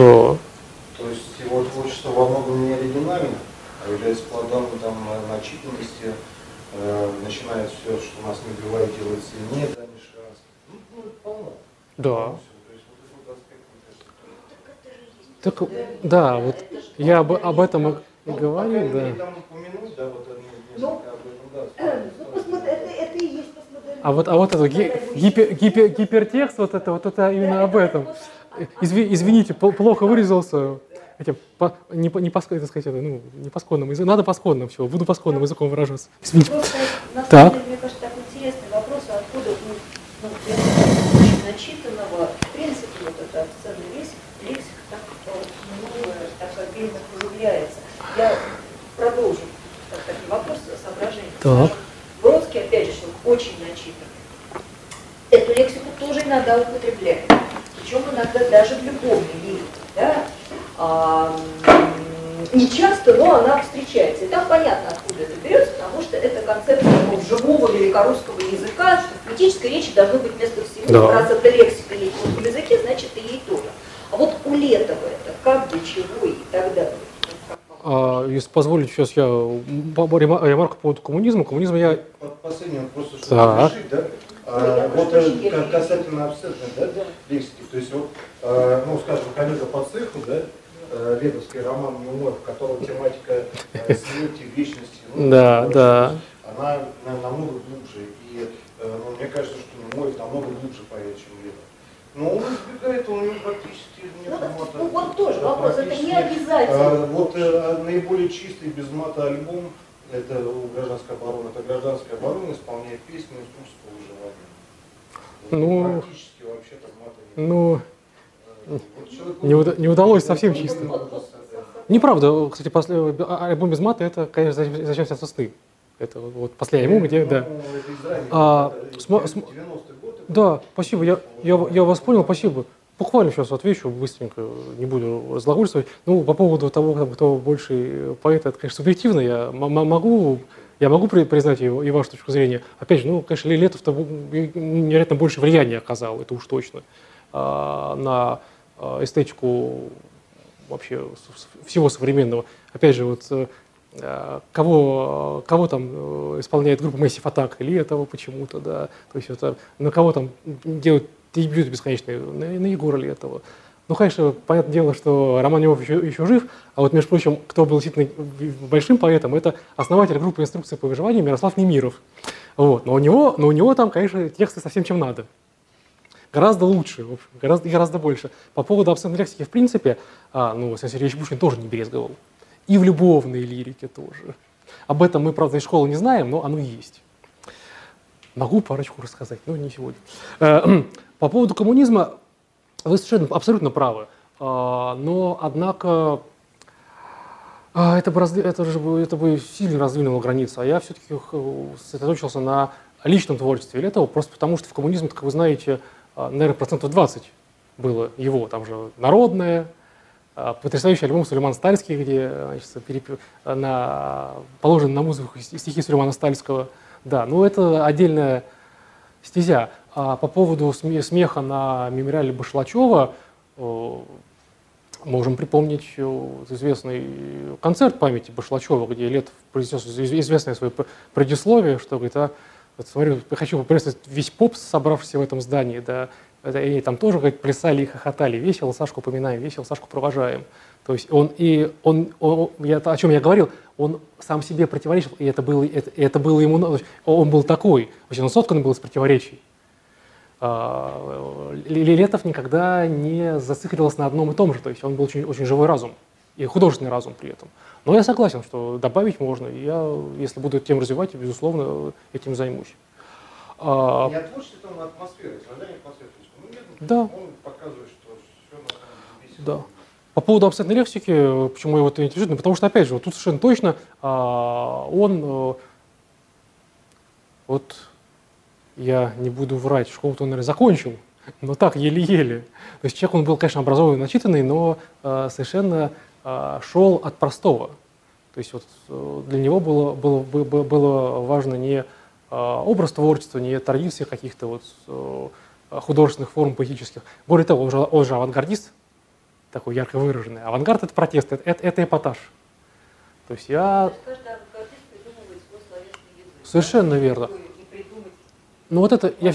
Speaker 4: То есть его творчество во многом не оригинально, а является плодом там, э, начитанности, э, начинает все, что нас не убивает, делает сильнее, Дани Шаранский. Ну, ну, это полно.
Speaker 2: Да. Так, да, вот я об, об этом и
Speaker 4: Ну, мере,
Speaker 2: да.
Speaker 4: да,
Speaker 5: Ну,
Speaker 4: об этом, да.
Speaker 5: Ну, посмотри, это, это и есть.
Speaker 2: А вот, а вот это ги- гипер- гипер- гипертекст, вот это, вот это именно об этом. Изви- извините, пл- плохо вырезался. Этим, по- не, не, по, это сказать, это, ну, не по сконному языку, надо по сконному все, буду по сконному языком выражаться. Извините.
Speaker 5: Просто, на
Speaker 2: Так.
Speaker 5: деле, мне кажется, такой интересный вопрос, а откуда ну, ну, начитанного, в принципе, вот эта обсценная лексика, лексика так э, новая, так обильно появляется. Я продолжу так, такие вопросы, соображения.
Speaker 2: Так.
Speaker 5: Бродский, опять же, очень начитанный. Эту лексику тоже иногда употребляет. Причем иногда даже в любовной лирике. Да? А, не часто, но она встречается. И там понятно, откуда это берется, потому что это концепция такого живого великорусского языка, что в поэтической речи должно быть место всему.
Speaker 2: Да.
Speaker 5: Раз эта лексика есть в русском языке, значит и ей тоже. А вот у Летова это как, для чего и так далее.
Speaker 2: А, если позволите, сейчас я ремарку по поводу коммунизма. Коммунизм я...
Speaker 4: Под последним просто чтобы
Speaker 2: Так.
Speaker 4: завершить, да?
Speaker 5: Ну,
Speaker 4: А,
Speaker 5: я
Speaker 4: вот э,
Speaker 5: прощения,
Speaker 4: ка-
Speaker 5: я
Speaker 4: касательно абсцентной да,
Speaker 5: Да.
Speaker 4: лексики, то есть вот, э, ну, скажем, коллега по цеху, да, э, Ледовский роман в котором тематика э, смерти, вечности, ну,
Speaker 2: Да, да.
Speaker 4: она на- намного глубже, и ну, мне кажется, что Немоев намного глубже поэт, чем Ледов. Но он избегает, он не практически нет
Speaker 5: Ну,
Speaker 4: мата.
Speaker 5: ну, вот тоже вопрос, это не обязательно.
Speaker 4: А, Вот э, наиболее чистый без мата альбом это у гражданской обороны. Это гражданская оборона, исполняя песни из русского выживания.
Speaker 2: Ну,
Speaker 4: практически вообще там
Speaker 2: Ну,
Speaker 4: Э, вот
Speaker 2: не, уда- не удалось совсем чисто. Неправда, кстати, после, а- альбом без мата, это, конечно, «Зачем зачем снятся сны». Это вот последний альбом, где, да.
Speaker 4: Ну,
Speaker 2: А,
Speaker 4: это
Speaker 2: смо-
Speaker 4: 90-й
Speaker 2: смо-
Speaker 4: год, это
Speaker 2: Да, спасибо, я, я, я вас понял, спасибо. Буквально сейчас отвечу, быстренько, не буду разглагольствовать. Ну, по поводу того, кто больше поэт, это, конечно, субъективно. Я могу, я могу при- признать и, и вашу точку зрения. Опять же, ну, конечно, Летов-то бу- невероятно больше влияния оказал, это уж точно, а, на а, эстетику вообще всего современного. Опять же, вот э, э, кого, кого там э, исполняет группа Massive Attack, Летова почему-то, да, то есть это, на кого там делают дебют бесконечный, на, на Егора Летова. Ну, конечно, понятное дело, что Роман Львов еще, еще жив, а вот, между прочим, кто был действительно большим поэтом, это основатель группы инструкции по выживанию Мирослав Немиров. Вот. Но, у него, но у него там, конечно, тексты совсем чем надо гораздо лучше, в общем, гораздо, гораздо больше. По поводу абсолютной лексики, в принципе, а, ну, Александр Сергеевич Пушкин тоже не брезговал. И в любовной лирике тоже. Об этом мы, правда, из школы не знаем, но оно есть. Могу парочку рассказать, но не сегодня. По поводу коммунизма вы совершенно абсолютно правы. А, Но, однако, а, это бы, разви- это, же, это бы сильно раздвинуло границы. А я все-таки сосредоточился на личном творчестве Летова, просто потому что в коммунизме, как вы знаете, а, наверное, процентов 20 было его. Там же народное, потрясающий альбом Сулеймана Стальский, где значит, переп- на, положен на музыку стихи Сулеймана Стальского. Да, ну это отдельная стезя. А по поводу сме- смеха на мемориале Башлачева, э, можем припомнить э, известный концерт памяти Башлачева, где Летов произнес из- известное свое предисловие, что говорит, а, вот смотрю, хочу поприветствовать весь поп, собравшийся в этом здании, да, и там тоже говорит, плясали и хохотали, весело Сашку поминаем, весело Сашку провожаем. То есть он, и он, он я, о чем я говорил, он сам себе противоречил, и это было, это, это было ему, он был такой, вообще он соткан был из противоречий. А, Лилетов никогда не зацикливался на одном и том же, то есть он был очень, очень живой разум и художественный разум при этом. Но я согласен, что добавить можно, и я, если буду эту тему развивать, безусловно, этим займусь.
Speaker 4: А... Не от творчества, а атмосферы, создание атмосферы. Ну, нет,
Speaker 2: да.
Speaker 4: Он показывает, что все
Speaker 2: Да. По поводу абстрактной лексики, почему его это интересует, ну, потому что, опять же, вот тут совершенно точно а, он, а, вот я не буду врать, школу-то он, наверное, закончил, но так, еле-еле. То есть человек, он был, конечно, образованный, начитанный, но а, совершенно а, шел от простого. То есть вот э, для него было, было, было важно не а, образ творчества, не традиции каких-то вот э, художественных форм поэтических. Более того, он же, он же авангардист, такой ярко выраженный. Авангард – это протест, это, это, это эпатаж. То есть я...
Speaker 5: То есть
Speaker 2: Совершенно верно. Ну вот это, я,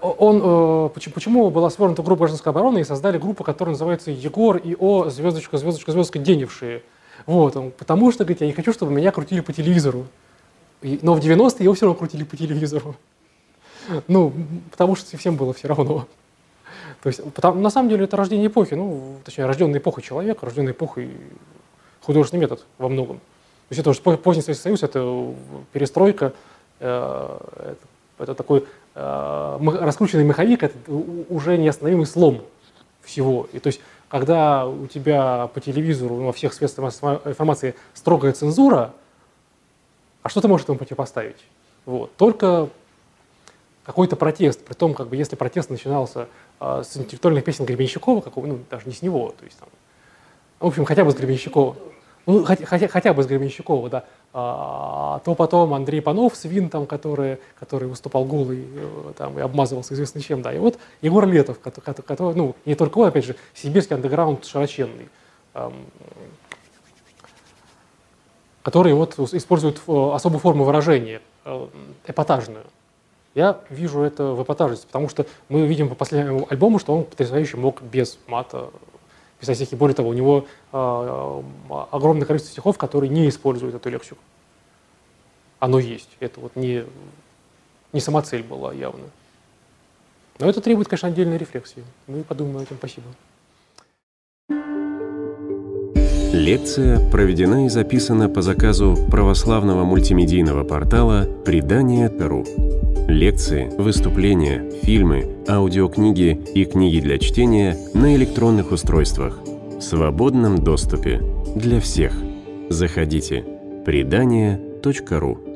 Speaker 2: он, э, почему, была свернута группа гражданской обороны и создали группу, которая называется Егор и О, звездочка, звездочка, звездочка, деневшие. Вот, он, потому что, говорит, я не хочу, чтобы меня крутили по телевизору. И, но в 90-е его все равно крутили по телевизору. Ну, потому что всем было все равно. То есть, потому, на самом деле, это рождение эпохи, ну, точнее, рожденная эпоха человека, рожденная эпохой художественный метод во многом. То есть это уже поздний Советский Союз, это перестройка, э, это, это такой э, раскрученный маховик, это уже неостановимый слом всего. И то есть, когда у тебя по телевизору, во всех средствах информации строгая цензура, а что ты можешь этому противопоставить? Вот. Только какой-то протест, при том, как бы, если протест начинался э, с интеллектуальных песен Гребенщикова, какого, ну, даже не с него, то есть там, в общем, хотя бы с Гребенщикова, ну, хотя, хотя, хотя бы с Гребенщикова, да, а, то потом Андрей Панов с Винтом, который, который выступал голый э, там, и обмазывался известно чем, да, и вот Егор Летов, который, который ну, не только он, опять же, сибирский андеграунд широченный, эм, который вот использует э, особую форму выражения, э, эпатажную. Я вижу это в эпатажности, потому что мы видим по последнему альбому, что он потрясающе мог без мата писать стихи. Более того, у него э, огромное количество стихов, которые не используют эту лексику. Оно есть. Это вот не, не сама цель была явно. Но это требует, конечно, отдельной рефлексии. Мы подумаем об этом. Спасибо.
Speaker 6: Лекция проведена и записана по заказу православного мультимедийного портала «Предание.ру». Лекции, выступления, фильмы, аудиокниги и книги для чтения на электронных устройствах в свободном доступе для всех. Заходите. Предание.ру